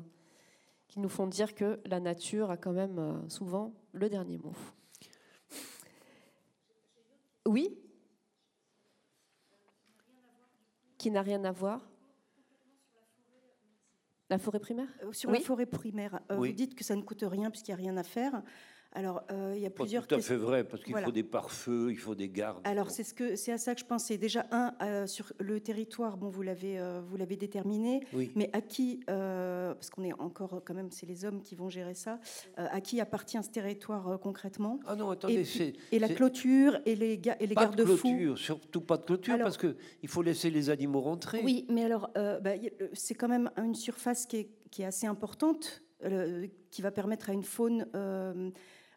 qui nous font dire que la nature a quand même euh, souvent le dernier mot. Oui Qui n'a rien à voir la forêt primaire? Euh, Sur la forêt primaire, euh, vous dites que ça ne coûte rien puisqu'il n'y a rien à faire. Alors, euh, il y a plusieurs. Pas tout à fait vrai, parce qu'il faut des pare-feux, il faut des gardes. Alors, c'est ce que c'est à ça que je pensais. Déjà, un euh, sur le territoire, bon, vous l'avez euh, vous l'avez déterminé, mais à qui, parce qu'on est encore quand même, c'est les hommes qui vont gérer ça. à qui appartient ce territoire concrètement? Ah non, attendez, c'est et la clôture et les et les garde-fous? Surtout pas de clôture, parce que il faut laisser les animaux rentrer. Oui, mais alors, bah, c'est quand même une surface qui est, qui est assez importante, qui va permettre à une faune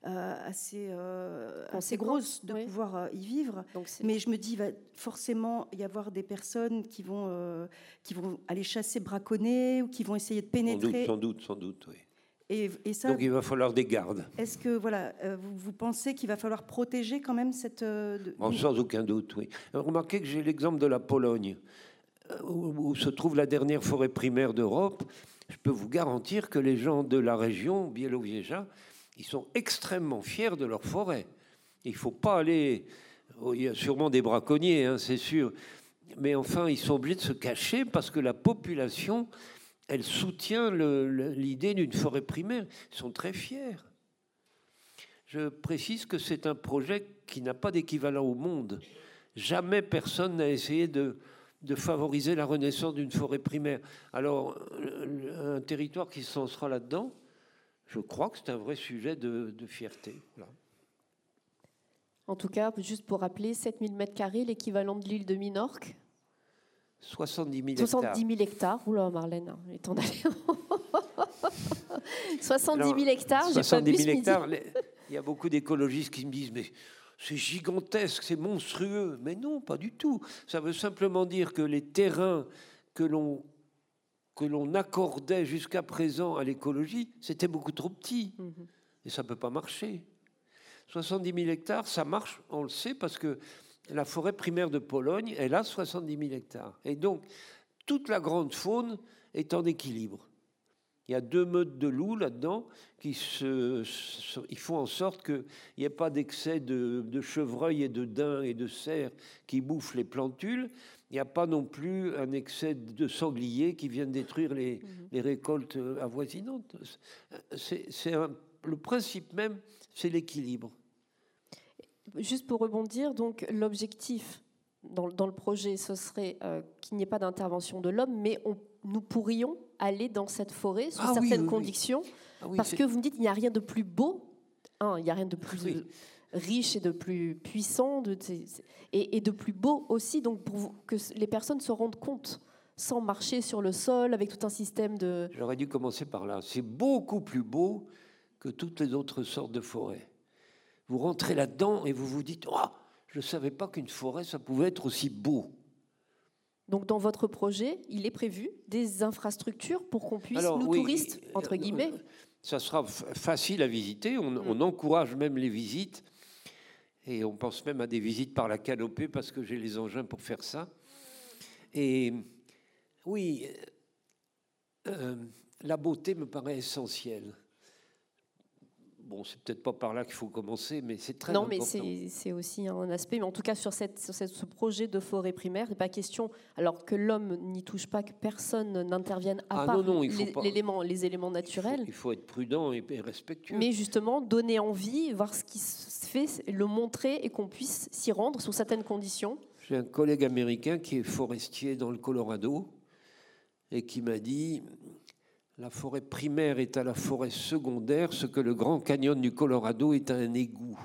assez, euh, assez grosse de pouvoir euh, y vivre. Mais je me dis, il va forcément y avoir des personnes qui vont, qui vont aller chasser, braconner, ou qui vont essayer de pénétrer. Sans doute, sans doute, oui. Et, et ça, Donc il va falloir des gardes. Est-ce que voilà, vous, pensez qu'il va falloir protéger quand même cette... sans aucun doute, oui. Remarquez que j'ai l'exemple de la Pologne, où, où, se trouve la dernière forêt primaire d'Europe. Je peux vous garantir que les gens de la région, Biélowieża, ils sont extrêmement fiers de leur forêt. Il ne faut pas aller. Oh, il y a sûrement des braconniers, hein, c'est sûr. Mais enfin, ils sont obligés de se cacher parce que la population, elle soutient l'idée d'une forêt primaire. Ils sont très fiers. Je précise que c'est un projet qui n'a pas d'équivalent au monde. Jamais personne n'a essayé de, de, favoriser la renaissance d'une forêt primaire. Alors, un territoire qui s'en sera là-dedans, je crois que c'est un vrai sujet de, fierté. En tout cas, juste pour rappeler, 7000 m2, l'équivalent de l'île de Minorque 70 000 70 hectares. 000 hectares. Oula, Marlène, hein, il est temps d'aller. 70 000 hectares, j'ai pas 70 bu 000 ce midi. hectares. Il y a beaucoup d'écologistes qui me disent mais c'est gigantesque, c'est monstrueux. Mais non, pas du tout. Ça veut simplement dire que les terrains que l'on que l'on accordait jusqu'à présent à l'écologie, c'était beaucoup trop petit. Mhm. Et ça ne peut pas marcher. 70 000 hectares, ça marche, on le sait, parce que la forêt primaire de Pologne, elle a 70 000 hectares. Et donc, toute la grande faune est en équilibre. Il y a deux meutes de loups là-dedans qui se, se- ils font en sorte qu'il n'y ait pas d'excès de, de chevreuils et de daims et de cerfs qui bouffent les plantules. Il n'y a pas non plus un excès de sangliers qui viennent détruire les, les récoltes avoisinantes. C'est, le principe même, c'est l'équilibre. Juste pour rebondir, donc l'objectif dans, dans le projet, ce serait euh, qu'il n'y ait pas d'intervention de l'homme, mais on- nous pourrions aller dans cette forêt sous Ah certaines oui, oui. conditions, Ah parce que vous me dites qu'il n'y a rien de plus beau, un, il n'y a rien de plus riche et de plus puissant, de, et, et de plus beau aussi, donc pour que les personnes se rendent compte, sans marcher sur le sol, avec tout un système de... J'aurais dû commencer par là. C'est beaucoup plus beau que toutes les autres sortes de forêts. Vous rentrez là-dedans et vous vous dites oh, je ne savais pas qu'une forêt, ça pouvait être aussi beau. Donc dans votre projet, il est prévu des infrastructures pour qu'on puisse, Alors, nous oui, touristes, euh, entre euh, guillemets, Ça sera facile à visiter. On, Mm. on encourage même les visites. Et on pense même à des visites par la canopée parce que j'ai les engins pour faire ça. Et oui, euh, la beauté me paraît essentielle. Bon, c'est peut-être pas par là qu'il faut commencer, mais c'est très Non, important. mais c'est aussi un aspect. Mais en tout cas, sur, cette, sur cette- ce projet de forêt primaire, il n'est pas question, alors que l'homme n'y touche pas, que personne n'intervienne à Ah part non, non, faut les, pas- l'élément- les éléments Il faut- naturels. Il faut, être prudent et respectueux. Mais justement, donner envie, voir ce qui se fait, le montrer et qu'on puisse s'y rendre sous certaines conditions. J'ai un collègue américain qui est forestier dans le Colorado et qui m'a dit la forêt primaire est à la forêt secondaire ce que le Grand Canyon du Colorado est à un égout.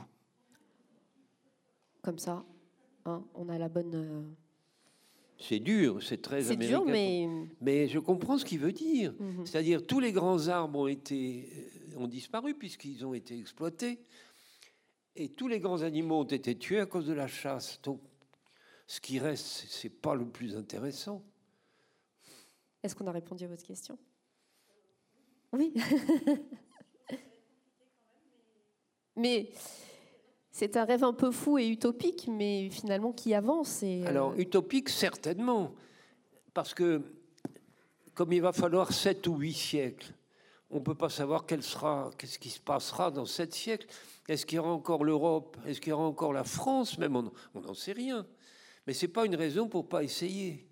Comme ça, hein, on a la bonne. euh, C'est dur, c'est très C'est américain. dur, mais. Mais je comprends ce qu'il veut dire. Mhm. C'est-à-dire tous les grands arbres ont été euh, ont disparu puisqu'ils ont été exploités et tous les grands animaux ont été tués à cause de la chasse. Donc ce qui reste, c'est- c'est pas le plus intéressant. Est-ce qu'on a répondu à votre question? Oui. mais c'est un rêve un peu fou et utopique, mais finalement qui avance. Euh, Alors, utopique, certainement. Parce que, comme il va falloir sept ou huit siècles, on ne peut pas savoir quel sera, qu'est-ce qui se passera dans sept siècles. Est-ce qu'il y aura encore l'Europe? Est-ce qu'il y aura encore la France? Même, on n'en sait rien. Mais ce n'est pas une raison pour ne pas essayer.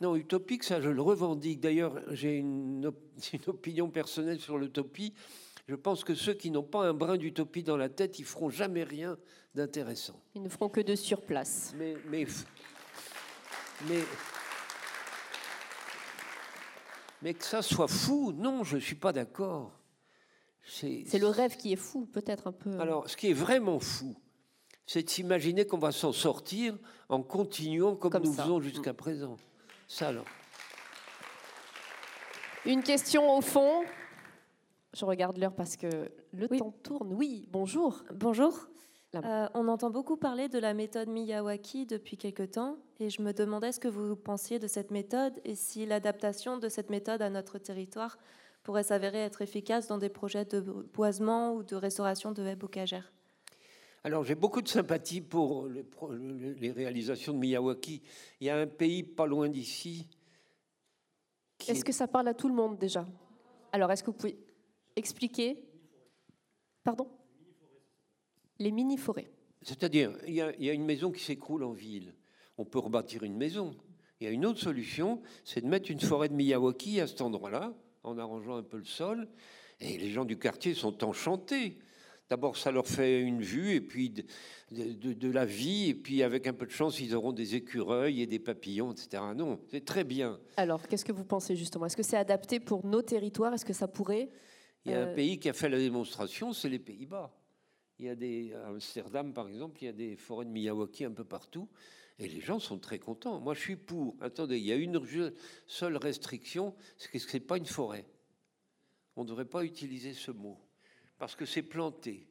Non, utopique, ça, je le revendique. D'ailleurs, j'ai une, op- une opinion personnelle sur l'utopie. Je pense que ceux qui n'ont pas un brin d'utopie dans la tête, ils feront jamais rien d'intéressant. ils ne feront que de surplace. Mais, mais, mais, mais que ça soit fou, non, je ne suis pas d'accord. C'est le rêve qui est fou, peut-être un peu. Alors, ce qui est vraiment fou, c'est de s'imaginer qu'on va s'en sortir en continuant comme, Comme nous ça. faisons jusqu'à présent. Ça, alors. Une question au fond. Je regarde l'heure parce que le Oui. temps tourne. Oui, bonjour. Bonjour. Euh, on entend beaucoup parler de la méthode Miyawaki depuis quelque temps et je me demandais ce que vous pensiez de cette méthode et si l'adaptation de cette méthode à notre territoire pourrait s'avérer être efficace dans des projets de boisement ou de restauration de haies bocagères. Alors, j'ai beaucoup de sympathie pour les, réalisations de Miyawaki. Il y a un pays pas loin d'ici. Est-ce est- que ça parle à tout le monde déjà? Alors, est-ce que vous pouvez expliquer? Pardon? Les mini-forêts. C'est-à-dire, il y, y a une maison qui s'écroule en ville. On peut rebâtir une maison. Il y a une autre solution, c'est de mettre une forêt de Miyawaki à cet endroit-là, en arrangeant un peu le sol. Et les gens du quartier sont enchantés. D'abord, ça leur fait une vue, et puis de, de- de la vie, et puis avec un peu de chance, ils auront des écureuils et des papillons, etc. Non, c'est très bien. Alors, qu'est-ce que vous pensez justement? Est-ce que c'est adapté pour nos territoires? Est-ce que ça pourrait Il y a Euh, un pays qui a fait la démonstration, c'est les Pays-Bas. Il y a des, à Amsterdam, par exemple, il y a des forêts de Miyawaki un peu partout. Et les gens sont très contents. Moi, je suis pour. Attendez, il y a une seule restriction, c'est que ce n'est pas une forêt. On ne devrait pas utiliser ce mot, parce que c'est planté.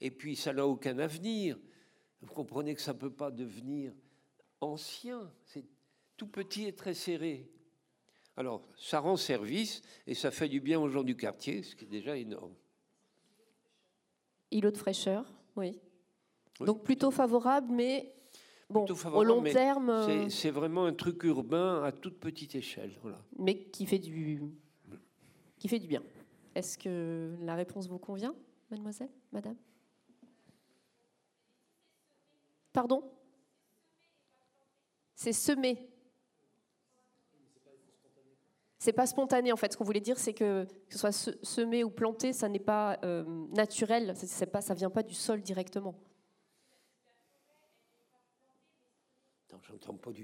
Et puis, ça n'a aucun avenir. Vous comprenez que ça ne peut pas devenir ancien. C'est tout petit et très serré. Alors, ça rend service et ça fait du bien aux gens du quartier, ce qui est déjà énorme. Îlot de fraîcheur, oui. Donc plutôt favorable, mais bon, au long terme. Euh, c'est vraiment un truc urbain à toute petite échelle. Voilà. Mais qui fait du, qui fait du bien. Est-ce que la réponse vous convient, mademoiselle, madame? Pardon? C'est semé. C'est pas spontané en fait. Ce qu'on voulait dire, c'est que que ce soit semé ou planté, ça n'est pas euh, naturel. C'est pas, ça vient pas du sol directement.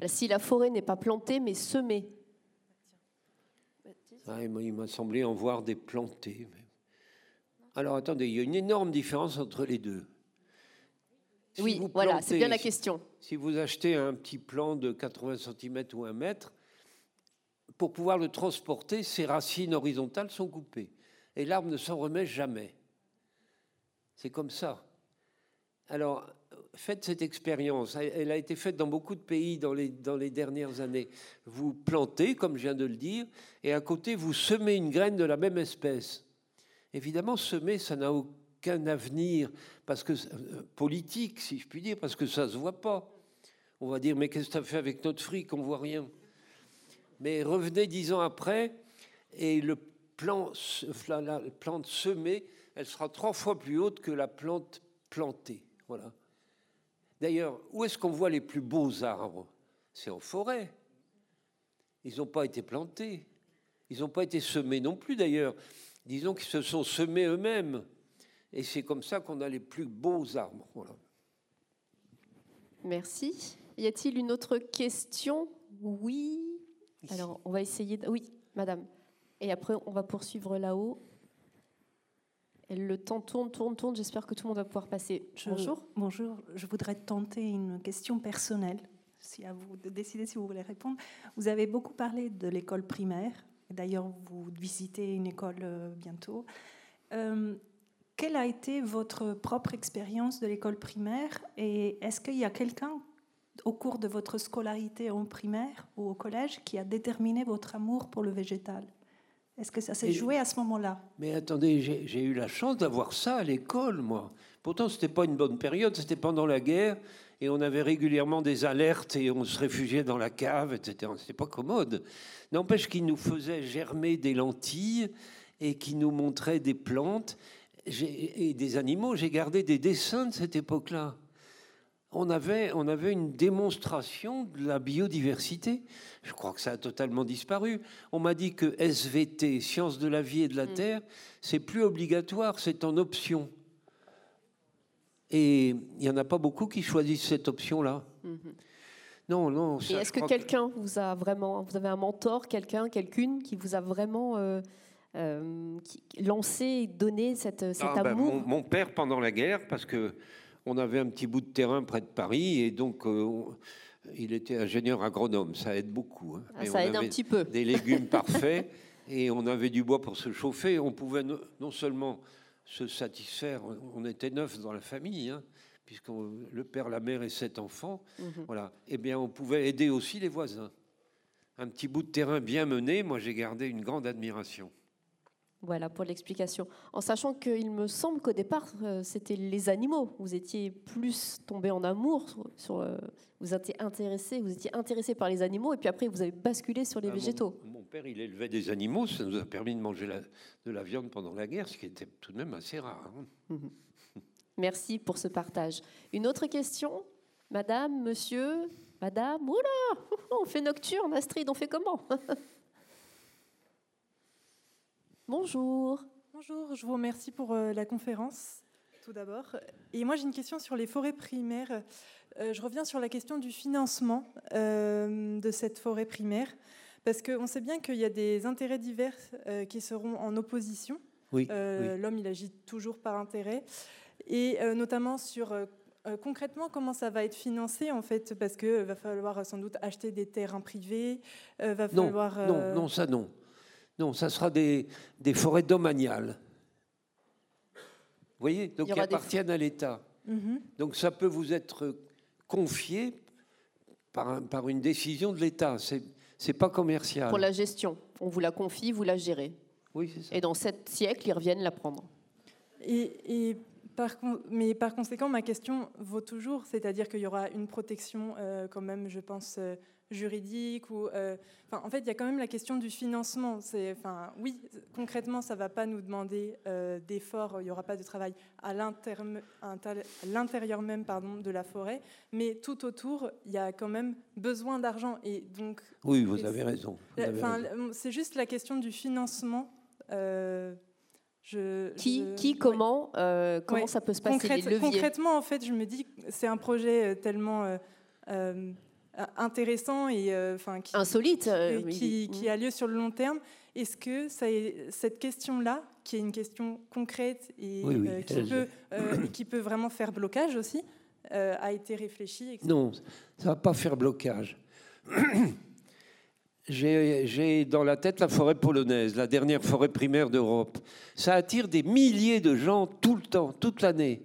Si la forêt n'est pas plantée, mais semée. Ah, il m'a semblé en voir des plantés. Alors attendez, il y a une énorme différence entre les deux. oui, voilà, c'est bien la question. Si vous achetez un petit plant de 80 cm ou 1 mètre, pour pouvoir le transporter, ses racines horizontales sont coupées. Et l'arbre ne s'en remet jamais. C'est comme ça. Alors, faites cette expérience. Elle a été faite dans beaucoup de pays dans les, dans les dernières années. Vous plantez, comme je viens de le dire, et à côté, vous semez une graine de la même espèce. Évidemment, semer, ça n'a aucun avenir parce que, euh, politique, si je puis dire, parce que ça ne se voit pas. On va dire, mais qu'est-ce que tu as fait avec notre fric? On voit rien. Mais revenez dix ans après, et le la plante semée, elle sera trois fois plus haute que la plante plantée. Voilà. D'ailleurs, où est-ce qu'on voit les plus beaux arbres? C'est en forêt. Ils n'ont pas été plantés. Ils n'ont pas été semés non plus, d'ailleurs. Disons qu'ils se sont semés eux-mêmes. Et c'est comme ça qu'on a les plus beaux arbres. Voilà. Merci. Y a-t-il une autre question? Oui. Alors, on va essayer. De... Oui, madame. Et après, on va poursuivre là-haut. Le temps tourne, tourne, tourne. J'espère que tout le monde va pouvoir passer. bonjour. Bonjour. Je voudrais tenter une question personnelle. Si à vous de décider si vous voulez répondre. Vous avez beaucoup parlé de l'école primaire. D'ailleurs, vous visitez une école euh, bientôt. Euh, quelle a été votre propre expérience de l'école primaire? Et est-ce qu'il y a quelqu'un au cours de votre scolarité en primaire ou au collège qui a déterminé votre amour pour le végétal? Est-ce que ça s'est joué à ce moment-là? Mais attendez, j'ai eu la chance d'avoir ça à l'école, moi. Pourtant, ce n'était pas une bonne période, c'était pendant la guerre, et on avait régulièrement des alertes, et on se réfugiait dans la cave, etc. C'était pas commode. N'empêche qu'il nous faisait germer des lentilles, et qui nous montrait des plantes et des animaux. J'ai gardé des dessins de cette époque-là on avait, on avait une démonstration de la biodiversité. Je crois que ça a totalement disparu. On m'a dit que SVT, sciences de la vie et de la mm. terre, c'est plus obligatoire, c'est en option. Et il n'y en a pas beaucoup qui choisissent cette option-là. Mm-hmm. Non, non. et est-ce que quelqu'un vous a vraiment, vous avez un mentor, quelqu'un, quelqu'une qui vous a vraiment euh, euh, lancé, donné cette, cet ah, ben, amour? mon, père pendant la guerre, parce que on avait un petit bout de terrain près de Paris et donc euh, il était ingénieur agronome. Ça aide beaucoup. Hein. Ah, ça aide un petit peu. Des légumes parfaits et on avait du bois pour se chauffer. On pouvait non seulement se satisfaire, on était neuf dans la famille, hein, puisque le père, la mère et sept enfants. Mhm. Voilà. Eh bien, on pouvait aider aussi les voisins. Un petit bout de terrain bien mené, moi j'ai gardé une grande admiration. Voilà pour l'explication. En sachant qu'il me semble qu'au départ, euh, c'était les animaux. Vous étiez plus tombé en amour, sur, euh, vous étiez intéressé, vous étiez intéressé par les animaux, et puis après vous avez basculé sur les ah, végétaux. Mon, père, il élevait des animaux, ça nous a permis de manger de la viande pendant la guerre, ce qui était tout de même assez rare. Hein. Mhm. Merci pour ce partage. Une autre question, Madame, Monsieur, Madame? Oula, on fait nocturne, Astrid, on fait comment? Bonjour. Bonjour, je vous remercie pour euh, la conférence, tout d'abord. Et moi, j'ai une question sur les forêts primaires. Euh, je reviens sur la question du financement euh, de cette forêt primaire, parce qu'on sait bien qu'il y a des intérêts divers qui seront en opposition. Oui, L'homme, il agit toujours par intérêt, et notamment sur euh, concrètement, comment ça va être financé en fait Parce que va falloir sans doute acheter des terrains privés, va non, falloir. Non, non, ça non. Non, ça sera des, des forêts domaniales. Vous voyez Donc qui appartiennent à l'État. Mhm. Donc ça peut vous être confié par, par une décision de l'État. C'est c'est pas commercial. Pour la gestion, on vous la confie, vous la gérez. Oui, c'est ça. Et dans sept siècles, ils reviennent la prendre. Et, par, mais par conséquent, ma question vaut toujours, c'est-à-dire qu'il y aura une protection euh, quand même, je pense, euh, juridique ou euh, enfin, en fait il y a quand même la question du financement. Enfin oui concrètement ça va pas nous demander d'efforts. Il n'y aura pas de travail à l'intérieur même pardon de la forêt. Mais tout autour il y a quand même besoin d'argent. Et donc oui vous avez raison. c'est juste la question du financement euh, je, qui, qui, comment, comment ça peut se passer Concrètement, en fait, je me dis, c'est un projet tellement euh, intéressant et euh, enfin insolite euh, qui, qui, a lieu sur le long terme. Est-ce que ça est, cette question-là, qui est une question concrète et qui, peut, qui peut vraiment faire blocage aussi, a été réfléchie Non, ça va pas faire blocage. J'ai dans la tête la forêt polonaise, la dernière forêt primaire d'Europe. Ça attire des milliers de gens tout le temps, toute l'année,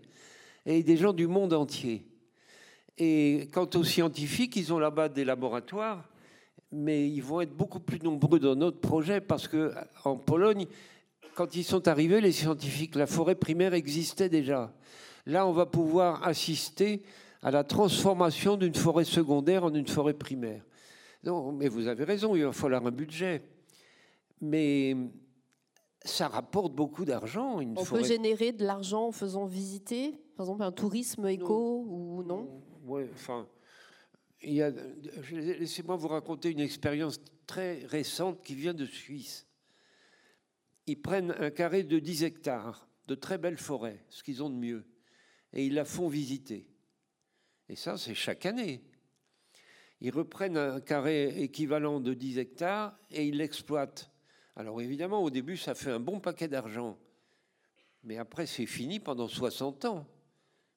et des gens du monde entier. Et quant aux scientifiques, ils ont là-bas des laboratoires, mais ils vont être beaucoup plus nombreux dans notre projet parce que en Pologne, quand ils sont arrivés, les scientifiques, la forêt primaire existait déjà. Là, on va pouvoir assister à la transformation d'une forêt secondaire en une forêt primaire. Non, mais vous avez raison, il va falloir un budget. Mais ça rapporte beaucoup d'argent. On peut générer de l'argent en faisant visiter, par exemple, un tourisme éco ou non? Ouais, enfin, laissez-moi vous raconter une expérience très récente qui vient de Suisse. Ils prennent un carré de 10 hectares, de très belles forêts, ce qu'ils ont de mieux, et ils la font visiter. Et ça, c'est chaque année. Ils reprennent un carré équivalent de 10 hectares et ils l'exploitent. Alors évidemment, au début, ça fait un bon paquet d'argent. Mais après, c'est fini pendant 60 ans.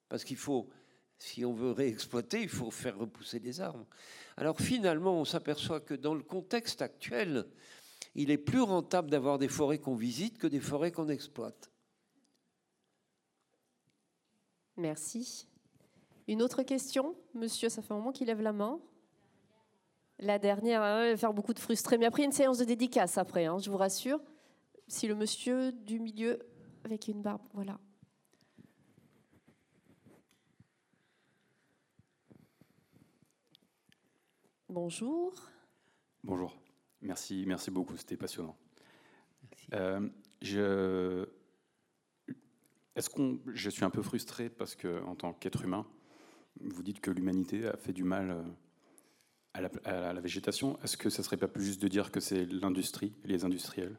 Parce qu'il faut si on veut réexploiter, il faut faire repousser les arbres. Alors finalement, on s'aperçoit que dans le contexte actuel, il est plus rentable d'avoir des forêts qu'on visite que des forêts qu'on exploite. Merci. Une autre question Monsieur, ça fait un moment qu'il lève la main. La dernière, va faire beaucoup de frustrés. Mais après, une séance de dédicace après, hein, je vous rassure. Si le monsieur du milieu avec une barbe, voilà. Bonjour. Bonjour. Merci, merci beaucoup. C'était passionnant. Euh, je, est-ce qu'on, je suis un peu frustré parce que, en tant qu'être humain, vous dites que l'humanité a fait du mal euh, à la, à la végétation. Est-ce que ça serait pas plus juste de dire que c'est l'industrie, les industriels?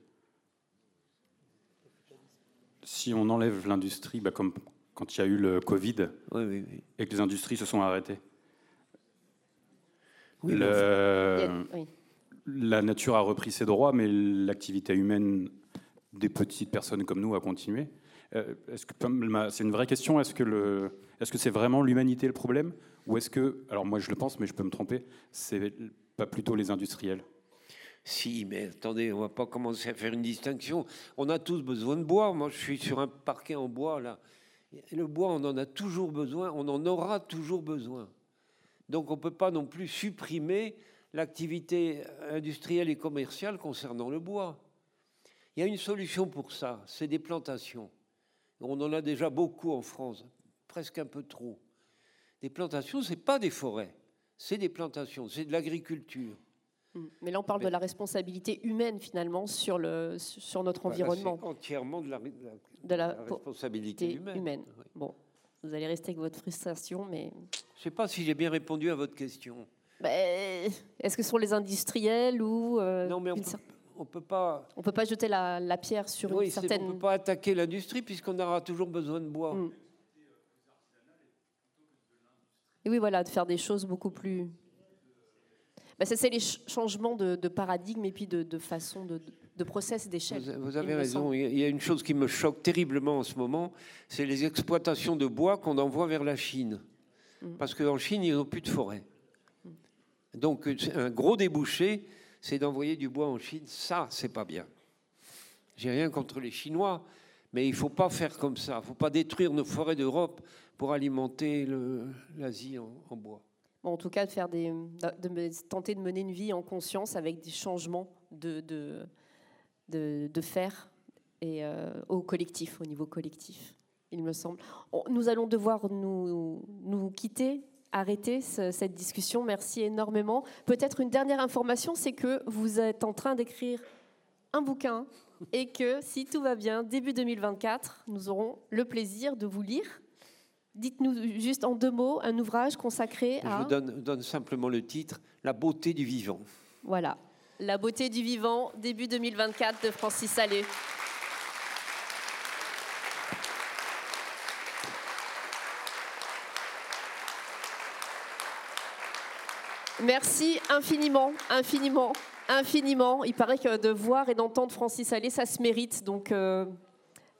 Si on enlève l'industrie, bah comme quand il y a eu le Covid et que les industries se sont arrêtées, la nature a repris ses droits, mais l'activité humaine des petites personnes comme nous a continué. Euh, c'est une vraie question Est-ce que c'est vraiment l'humanité le problème, ou est-ce que, alors moi je le pense, mais je peux me tromper, c'est pas plutôt les industriels? Si, mais attendez, on va pas commencer à faire une distinction. On a tous besoin de bois. Moi, je suis sur un parquet en bois là. Le bois, on en a toujours besoin. On en aura toujours besoin. Donc on ne peut pas non plus supprimer l'activité industrielle et commerciale concernant le bois. Il y a une solution pour ça, c'est des plantations. On en a déjà beaucoup en France, presque un peu trop. Des plantations, ce n'est pas des forêts, c'est des plantations, c'est de l'agriculture. Hmm. Mais là, on parle de la responsabilité humaine, finalement, sur, le, sur notre environnement. C'est entièrement de la, responsabilité humaine. Bon, vous allez rester avec votre frustration, mais... Je ne sais pas si j'ai bien répondu à votre question. Ben, est-ce que ce sont les industriels ou... Euh, non, mais on ne peut pas... On peut pas jeter la, pierre sur une certaine... On ne peut pas attaquer l'industrie puisqu'on aura toujours besoin de bois. Mm. Et oui, voilà, de faire des choses beaucoup plus... Ben, c'est les changements de, paradigme et puis de, façon de, de process d'échelle. Vous, avez raison. Il y a une chose qui me choque terriblement en ce moment, c'est les exploitations de bois qu'on envoie vers la Chine. Mm. Parce qu'en Chine, ils n'ont plus de forêt. Donc, un gros débouché, c'est d'envoyer du bois en Chine. Ça, c'est pas bien. J'ai rien contre les Chinois, mais il ne faut pas faire comme ça. Il ne faut pas détruire nos forêts d'Europe pour alimenter l'Asie en, bois. en tout cas, de, faire des, de, tenter de mener une vie en conscience avec des changements de, de, de, faire et, euh, au collectif, au niveau collectif, il me semble. nous allons devoir nous, nous quitter arrêter cette discussion. Merci énormément. Peut-être une dernière information, c'est que vous êtes en train d'écrire un bouquin et que si tout va bien, début 2024, nous aurons le plaisir de vous lire. Dites-nous juste en deux mots un ouvrage consacré à... Je vous donne, donne simplement le titre, La beauté du vivant. Voilà, La beauté du vivant, début 2024 de Francis Salé. Merci infiniment, infiniment, infiniment. Il paraît que de voir et d'entendre Francis Allais, ça se mérite. Donc, euh,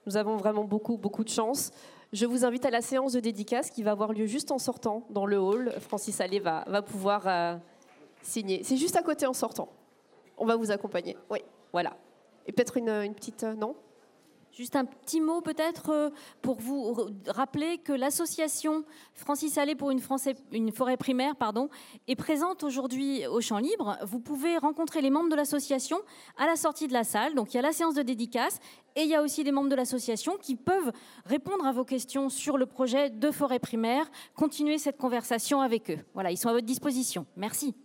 nous avons vraiment beaucoup, beaucoup de chance. Je vous invite à la séance de dédicace qui va avoir lieu juste en sortant dans le hall. Francis Allais va, pouvoir euh, signer. C'est juste à côté en sortant. On va vous accompagner. Oui, voilà. Et peut-être une, une petite. Euh, non? Juste un petit mot peut-être euh, pour vous rappeler que l'association Francis Allais pour une, forêt primaire est présente aujourd'hui au Champ Libre. Vous pouvez rencontrer les membres de l'association à la sortie de la salle. Donc il y a la séance de dédicace et il y a aussi les membres de l'association qui peuvent répondre à vos questions sur le projet de forêt primaire, continuer cette conversation avec eux. Voilà, ils sont à votre disposition. Merci.